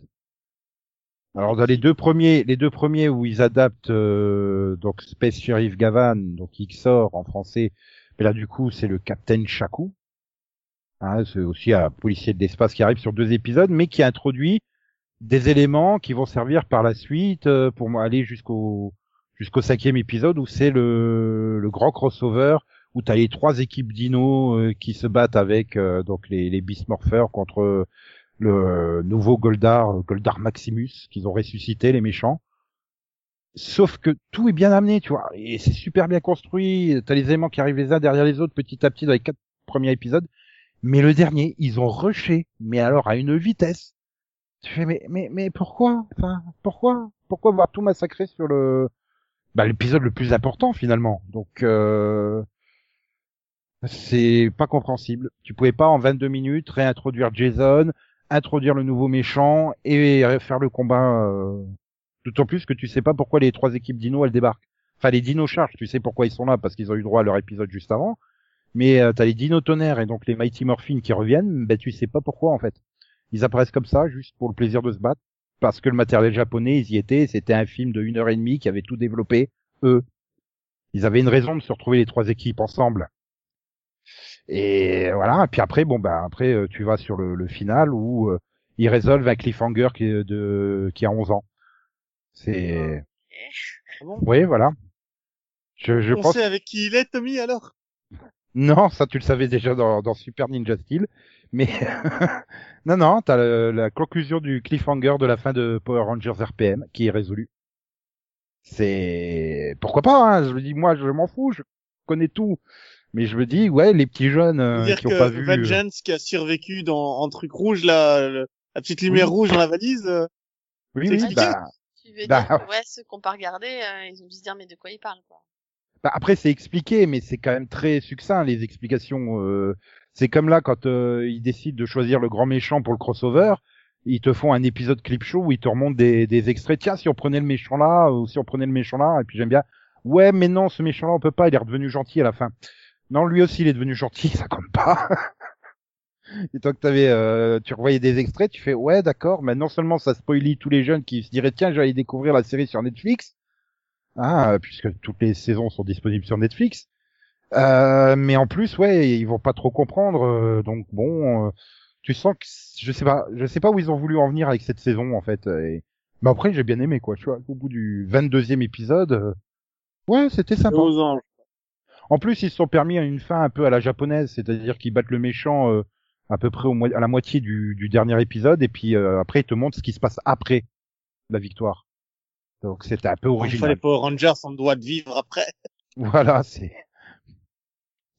Alors dans les deux premiers, les deux premiers où ils adaptent euh, donc Space Sheriff Gavan, donc XOR en français, mais là du coup c'est le Captain Shaku. Hein, c'est aussi un policier de l'espace qui arrive sur deux épisodes, mais qui introduit des éléments qui vont servir par la suite euh, pour aller jusqu'au jusqu'au cinquième épisode où c'est le, le grand crossover où tu as les trois équipes dino euh, qui se battent avec euh, donc les, les Beast Morphers contre le nouveau Goldar, Goldar Maximus qu'ils ont ressuscité les méchants. Sauf que tout est bien amené, tu vois, et c'est super bien construit. T'as les éléments qui arrivent les uns derrière les autres petit à petit dans les quatre premiers épisodes. Mais le dernier, ils ont rushé, mais alors à une vitesse. Tu fais mais mais mais pourquoi? Enfin pourquoi? Pourquoi voir tout massacrer sur le bah, l'épisode le plus important finalement? Donc euh, c'est pas compréhensible. Tu pouvais pas en 22 minutes réintroduire Jason, introduire le nouveau méchant et faire le combat. euh, D'autant plus que tu sais pas pourquoi les trois équipes Dino elles débarquent. Enfin les Dino Charge, tu sais pourquoi ils sont là parce qu'ils ont eu droit à leur épisode juste avant. Mais euh, t'as les Dino Tonnerre et donc les Mighty Morphin qui reviennent, ben tu sais pas pourquoi en fait. Ils apparaissent comme ça juste pour le plaisir de se battre parce que le matériel japonais ils y étaient. C'était un film de une heure et demie qui avait tout développé eux. Ils avaient une raison de se retrouver les trois équipes ensemble. Et voilà. Et puis après, bon bah après euh, tu vas sur le, le final où euh, ils résolvent un cliffhanger qui est de qui a 11 ans. C'est Ah bon? Oui voilà. Je, je On pense sait avec qui il est, Tommy, alors? Non, ça tu le savais déjà dans, dans Super Ninja Steel, mais non non, t'as le- la conclusion du cliffhanger de la fin de Power Rangers RPM qui est résolue. C'est pourquoi pas hein, Je me dis moi je m'en fous, je connais tout, mais je me dis ouais les petits jeunes euh, dire qui ont que pas vu. euh, Vengeance, qui a survécu dans en truc rouge, là, le- la petite lumière Oui. rouge dans la valise, euh, Oui oui bah Tu veux Bah, dire que, ouais, ceux qui n'ont pas regardé, euh, ils ont dû se dire, mais de quoi ils parlent, quoi. Bah, après c'est expliqué, mais c'est quand même très succinct les explications. euh, c'est comme là quand euh, ils décident de choisir le grand méchant pour le crossover, ils te font un épisode clip show où ils te remontent des, des extraits. Tiens, si on prenait le méchant là, ou si on prenait le méchant là, et puis j'aime bien. Ouais, mais non, ce méchant là on peut pas, il est redevenu gentil à la fin. Non, lui aussi il est devenu gentil, ça compte pas. Et toi que t'avais, euh, tu revoyais des extraits, tu fais ouais d'accord, mais non seulement ça spoilie tous les jeunes qui se diraient tiens j'allais découvrir la série sur Netflix, ah, puisque toutes les saisons sont disponibles sur Netflix. Euh, mais en plus, ouais, ils vont pas trop comprendre. euh, donc bon, euh, tu sens que je sais pas, je sais pas où ils ont voulu en venir avec cette saison en fait. Et Mais après, j'ai bien aimé, quoi. Tu vois, au bout du 22e épisode, euh, ouais, c'était sympa. Aux anges. En plus, ils se sont permis une fin un peu à la japonaise, c'est-à-dire qu'ils battent le méchant euh, à peu près au à la moitié du, du dernier épisode, et puis euh, après, ils te montrent ce qui se passe après la victoire. Donc, c'était un peu original. les Power Rangers ont le droit de vivre après. Voilà, c'est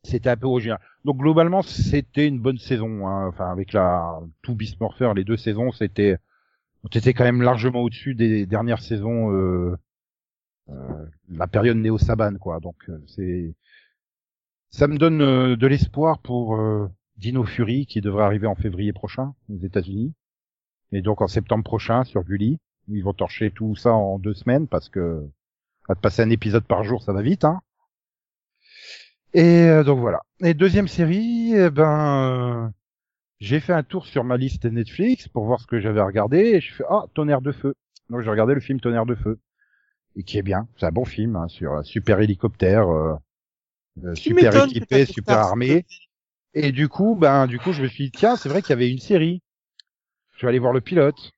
c'était un peu original. Donc globalement, c'était une bonne saison. Hein. Enfin, avec la tout Beast Morpher, les deux saisons, c'était on était quand même largement au-dessus des dernières saisons, euh, euh, la période Néo Saban, quoi. Donc euh, c'est ça me donne euh, de l'espoir pour euh, Dino Fury qui devrait arriver en février prochain aux États-Unis, et donc en septembre prochain sur Gulli. Ils vont torcher tout ça en deux semaines parce que à te passer un épisode par jour, ça va vite, hein. Et euh, donc voilà. Et deuxième série, eh ben, euh, j'ai fait un tour sur ma liste Netflix pour voir ce que j'avais regardé et je fais ah Tonnerre de feu. Donc j'ai regardé le film Tonnerre de feu et qui est bien. C'est un bon film hein, sur un super hélicoptère, euh, euh, super équipé, super armé. Et du coup, ben du coup, je me suis dit tiens, c'est vrai qu'il y avait une série. Je vais aller voir le pilote.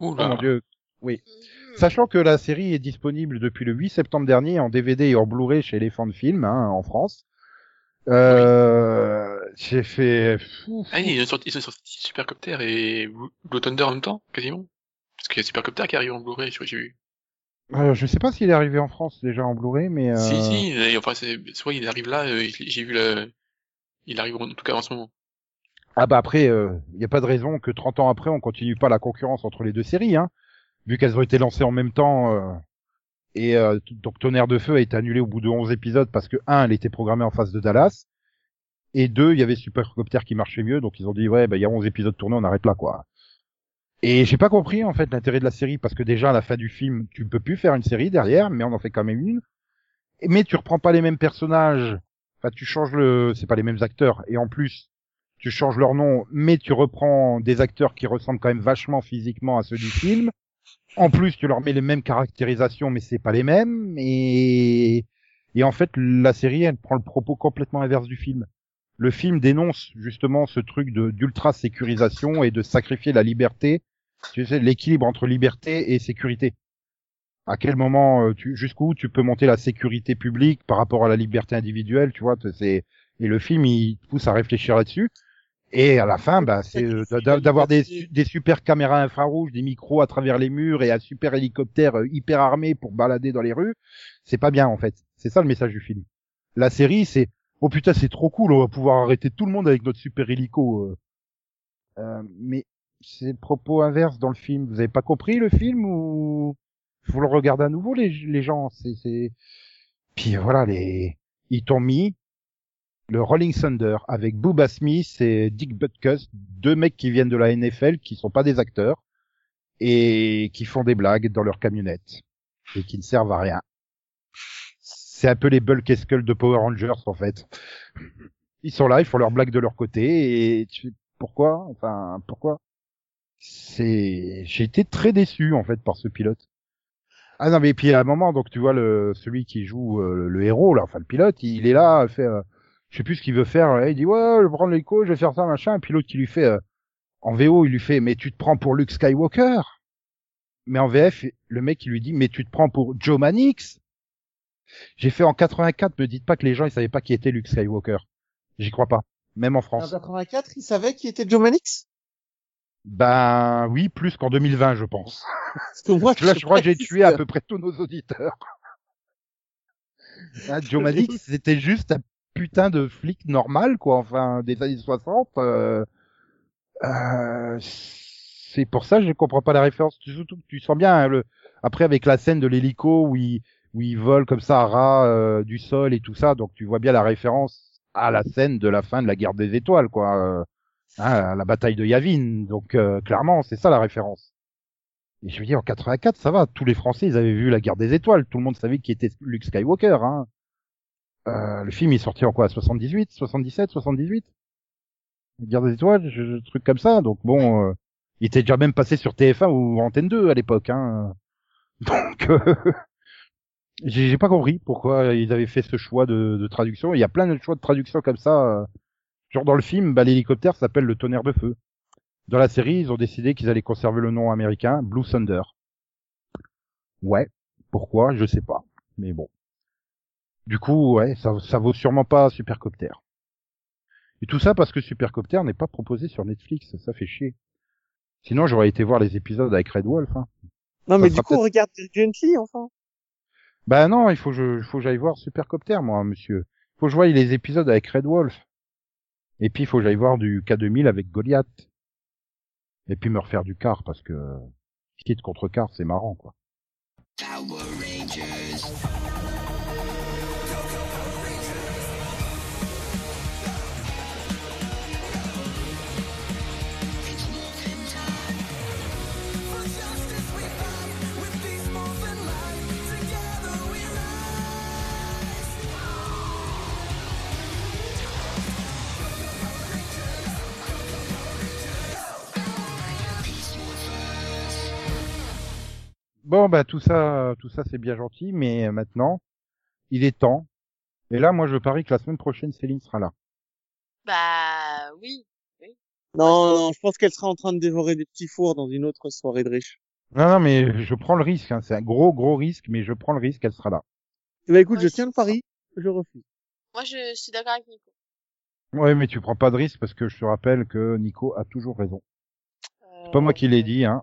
Ouh Oh mon dieu. Mhm. Sachant que la série est disponible depuis le 8 septembre dernier en DVD et en Blu-ray chez Elephant Film hein, en France. Euh, J'ai fait. fou, Ah, ils ont sorti, ils ont sorti Supercopter et Blue Thunder en même temps, quasiment. Parce qu'il y a Supercopter qui arrive en Blu-ray, je crois que j'ai vu. Euh, je sais pas s'il est arrivé en France déjà en Blu-ray, mais. Euh... Si, si, enfin, c'est, soit il arrive là, euh, j'ai vu le, il arrive en tout cas en ce moment. Ah bah après, il n'y a pas de raison que 30 ans après on continue pas la concurrence entre les deux séries, hein, vu qu'elles ont été lancées en même temps. euh, et euh, donc Tonnerre de Feu a été annulé au bout de 11 épisodes parce que un, elle était programmée en face de Dallas, et deux, il y avait Supercopter qui marchait mieux, donc ils ont dit ouais, bah il y a 11 épisodes tournés, on arrête là quoi. Et j'ai pas compris en fait l'intérêt de la série parce que déjà à la fin du film, tu peux plus faire une série derrière, mais on en fait quand même une. Mais tu reprends pas les mêmes personnages, enfin tu changes le, c'est pas les mêmes acteurs, et en plus tu changes leur nom, mais tu reprends des acteurs qui ressemblent quand même vachement physiquement à ceux du film. En plus, tu leur mets les mêmes caractérisations, mais c'est pas les mêmes. Et, et en fait, la série, elle prend le propos complètement inverse du film. Le film dénonce justement ce truc de d'ultra sécurisation et de sacrifier la liberté, tu sais, l'équilibre entre liberté et sécurité. À quel moment, euh, jusqu'où tu peux monter la sécurité publique par rapport à la liberté individuelle, tu vois, c'est, et le film, il pousse à réfléchir là-dessus. Et à la fin, bah, c'est euh, d'avoir des, des super caméras infrarouges, des micros à travers les murs et un super hélicoptère euh, hyper armé pour balader dans les rues. C'est pas bien, en fait. C'est ça le message du film. La série, c'est, oh putain, c'est trop cool, on va pouvoir arrêter tout le monde avec notre super hélico. euh. Euh, mais c'est le propos inverse dans le film. Vous avez pas compris le film ou faut le regarder à nouveau les, les gens? C'est, c'est... Puis voilà, les ils t'ont mis le Rolling Thunder avec Booba Smith et Dick Butkus, deux mecs qui viennent de la NFL, qui sont pas des acteurs et qui font des blagues dans leur camionnette et qui ne servent à rien. C'est un peu les Bulk de Power Rangers en fait. Ils sont là, ils font leurs blagues de leur côté et tu pourquoi? Enfin, pourquoi? C'est, j'ai été très déçu en fait par ce pilote. Ah non mais puis à un moment donc tu vois celui qui joue euh, le héros là, enfin le pilote, il est là, fait, euh, je sais plus ce qu'il veut faire. là, il dit ouais, je vais prendre l'écho, je vais faire ça machin. Et puis l'autre qui lui fait euh, en VO, il lui fait mais tu te prends pour Luke Skywalker? Mais en VF, le mec il lui dit mais tu te prends pour Joe Mannix. J'ai fait en 84, me dites pas que les gens ils savaient pas qui était Luke Skywalker. J'y crois pas, même en En France. 84, il savait qui était Joe Mannix Ben oui, plus qu'en 2020, je pense. Parce que moi, Là, je crois que j'ai tué à peu près tous nos auditeurs. Hein, Joe Mannix, c'était juste un putain de flic normal, quoi, enfin, des années 60. Euh... euh, C'est pour ça que je comprends pas la référence. Surtout tu sens bien, hein, le... après avec la scène de l'hélico où il, où il vole comme ça à ras euh, du sol et tout ça, donc tu vois bien la référence à la scène de la fin de la guerre des étoiles, quoi. Euh, hein, la bataille de Yavin. Donc euh, clairement, c'est ça la référence. Et je veux dire, en 84, ça va. Tous les Français, ils avaient vu la guerre des étoiles. Tout le monde savait qui était Luke Skywalker. Hein. Euh, le film est sorti en quoi 78, 77, 78 La guerre des étoiles, je, je- truc comme ça. Donc bon, euh, il était déjà même passé sur TF1 ou Antenne 2 à l'époque. Hein. Donc, euh, j'ai j'ai pas compris pourquoi ils avaient fait ce choix de, de traduction. Il y a plein de choix de traduction comme ça. euh. Genre dans le film, bah, l'hélicoptère s'appelle le tonnerre de feu. Dans la série, ils ont décidé qu'ils allaient conserver le nom américain, Blue Thunder. Ouais. Pourquoi Je sais pas. Mais bon. Du coup, ouais, ça, ça vaut sûrement pas Supercopter. Et tout ça parce que Supercopter n'est pas proposé sur Netflix. Ça fait chier. Sinon, j'aurais été voir les épisodes avec Red Wolf. Hein. Non, mais du coup, on regarde Gently, enfin. Bah non, il faut que je, faut que j'aille voir Supercopter, moi, monsieur. Faut que je voie les épisodes avec Red Wolf. Et puis, il faut que j'aille voir du K2000 avec Goliath. Et puis me refaire du car, parce que Kid contre car, c'est marrant, quoi. Bon, bah tout ça, tout ça, c'est bien gentil, mais maintenant, il est temps. Et là, moi, je parie que la semaine prochaine, Céline sera là. Bah oui. Non, non, je pense qu'elle sera en train de dévorer des petits fours dans une autre soirée de riches. Non, non, mais je prends le risque. Hein. C'est un gros, gros risque, mais je prends le risque qu'elle sera là. Eh ben, écoute, je tiens le pari, je refuse. Moi, je suis d'accord avec Nico. Ouais, mais tu prends pas de risque parce que je te rappelle que Nico a toujours raison. Euh, C'est pas moi qui l'ai dit, hein.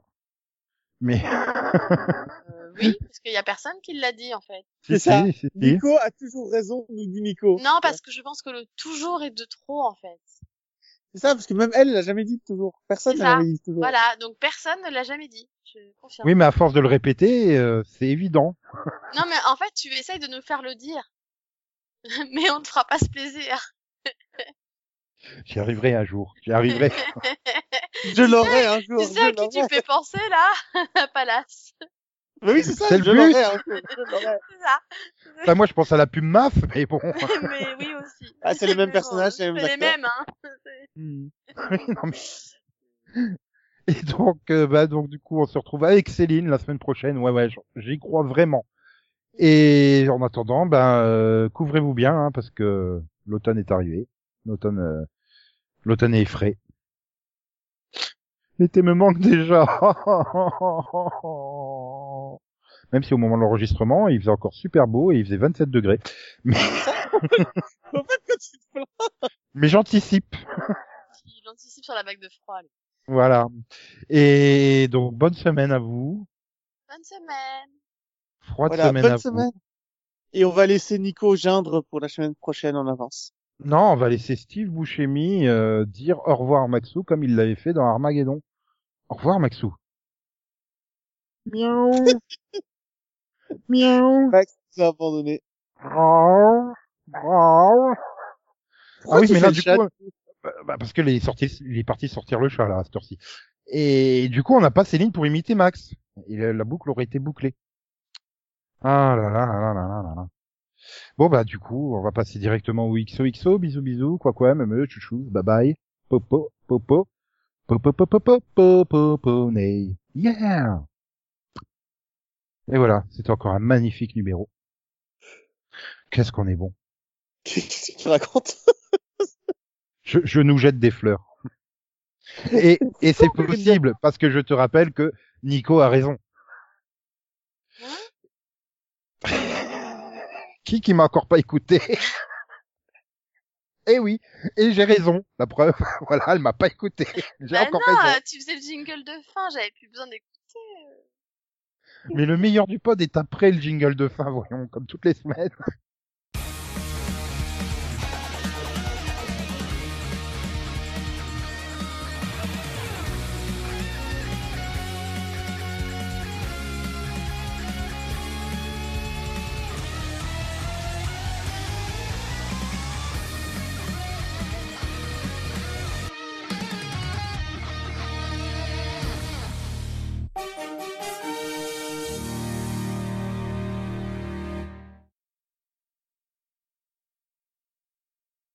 Mais euh, oui, parce qu'il y a personne qui l'a dit en fait. C'est ça. si, si, si. Nico a toujours raison, nous dit Nico. Non, parce que je pense que le toujours est de trop en fait. C'est ça, parce que même elle, l'a jamais dit toujours. Personne ça. jamais dit toujours. Voilà, donc personne ne l'a jamais dit. Je confirme. Oui, mais à force de le répéter, euh, c'est évident. Non, mais en fait, tu essayes de nous faire le dire. mais on ne te fera pas ce plaisir. J'y arriverai un jour. J'y arriverai. Je l'aurai un jour. tu sais à je qui tu fais penser là À Palace. Mais oui, c'est ça, C'est le je but. C'est ça. Enfin, moi, je pense à la pub MAF, mais bon. mais oui aussi. Ah, c'est les mêmes personnages, c'est les mêmes C'est les mêmes, hein. C'est-. Oui, non, mais- Et donc, euh, bah, donc, du coup, on se retrouve avec Céline la semaine prochaine. Ouais, ouais, j'y crois vraiment. Et en attendant, ben, euh, couvrez-vous bien, hein, parce que l'automne est arrivé. L'automne, euh, l'automne est frais. L'été me manque déjà. Même si au moment de l'enregistrement, il faisait encore super beau et il faisait 27 degrés. En fait, quand tu te plains, Mais j'anticipe. Il anticipe sur la vague de froid. lui. Voilà. Et donc, bonne semaine à vous. Bonne semaine. Froide voilà, semaine bonne à semaine. Et on va laisser Nico geindre pour la semaine prochaine en avance. Non, on va laisser Steve Buscemi euh, dire au revoir Maxou comme il l'avait fait dans Armageddon. Au revoir Maxou. Miaou. Miaou. Max nous a abandonné. Miaou. Miaou. Pourquoi Ah oui, mais là, du chat coup, euh, bah, parce que les sorties, il est parti sortir le chat, là, à cette heure-ci. Et du coup, on n'a pas Céline pour imiter Max. Et la la boucle aurait été bouclée. Ah là là là là là là là. Bon, bah, du coup, on va passer directement au XOXO. Bisous, bisous. Quoi, quoi, me, chouchou. Bye bye. Popo, popo. Popo, popo, popo, popo, ney. Yeah! Et voilà. C'était encore un magnifique numéro. Qu'est-ce qu'on est bon. Qu'est-ce que tu racontes je, je nous jette des fleurs. Et, et c'est possible parce que je te rappelle que Nico a raison. Qui qui m'a encore pas écouté Eh oui, et j'ai raison. La preuve, voilà, elle m'a pas écouté. J'ai Bah encore non, raison. tu faisais le jingle de fin, j'avais plus besoin d'écouter. Mais le meilleur du pod est après le jingle de fin, voyons, comme toutes les semaines.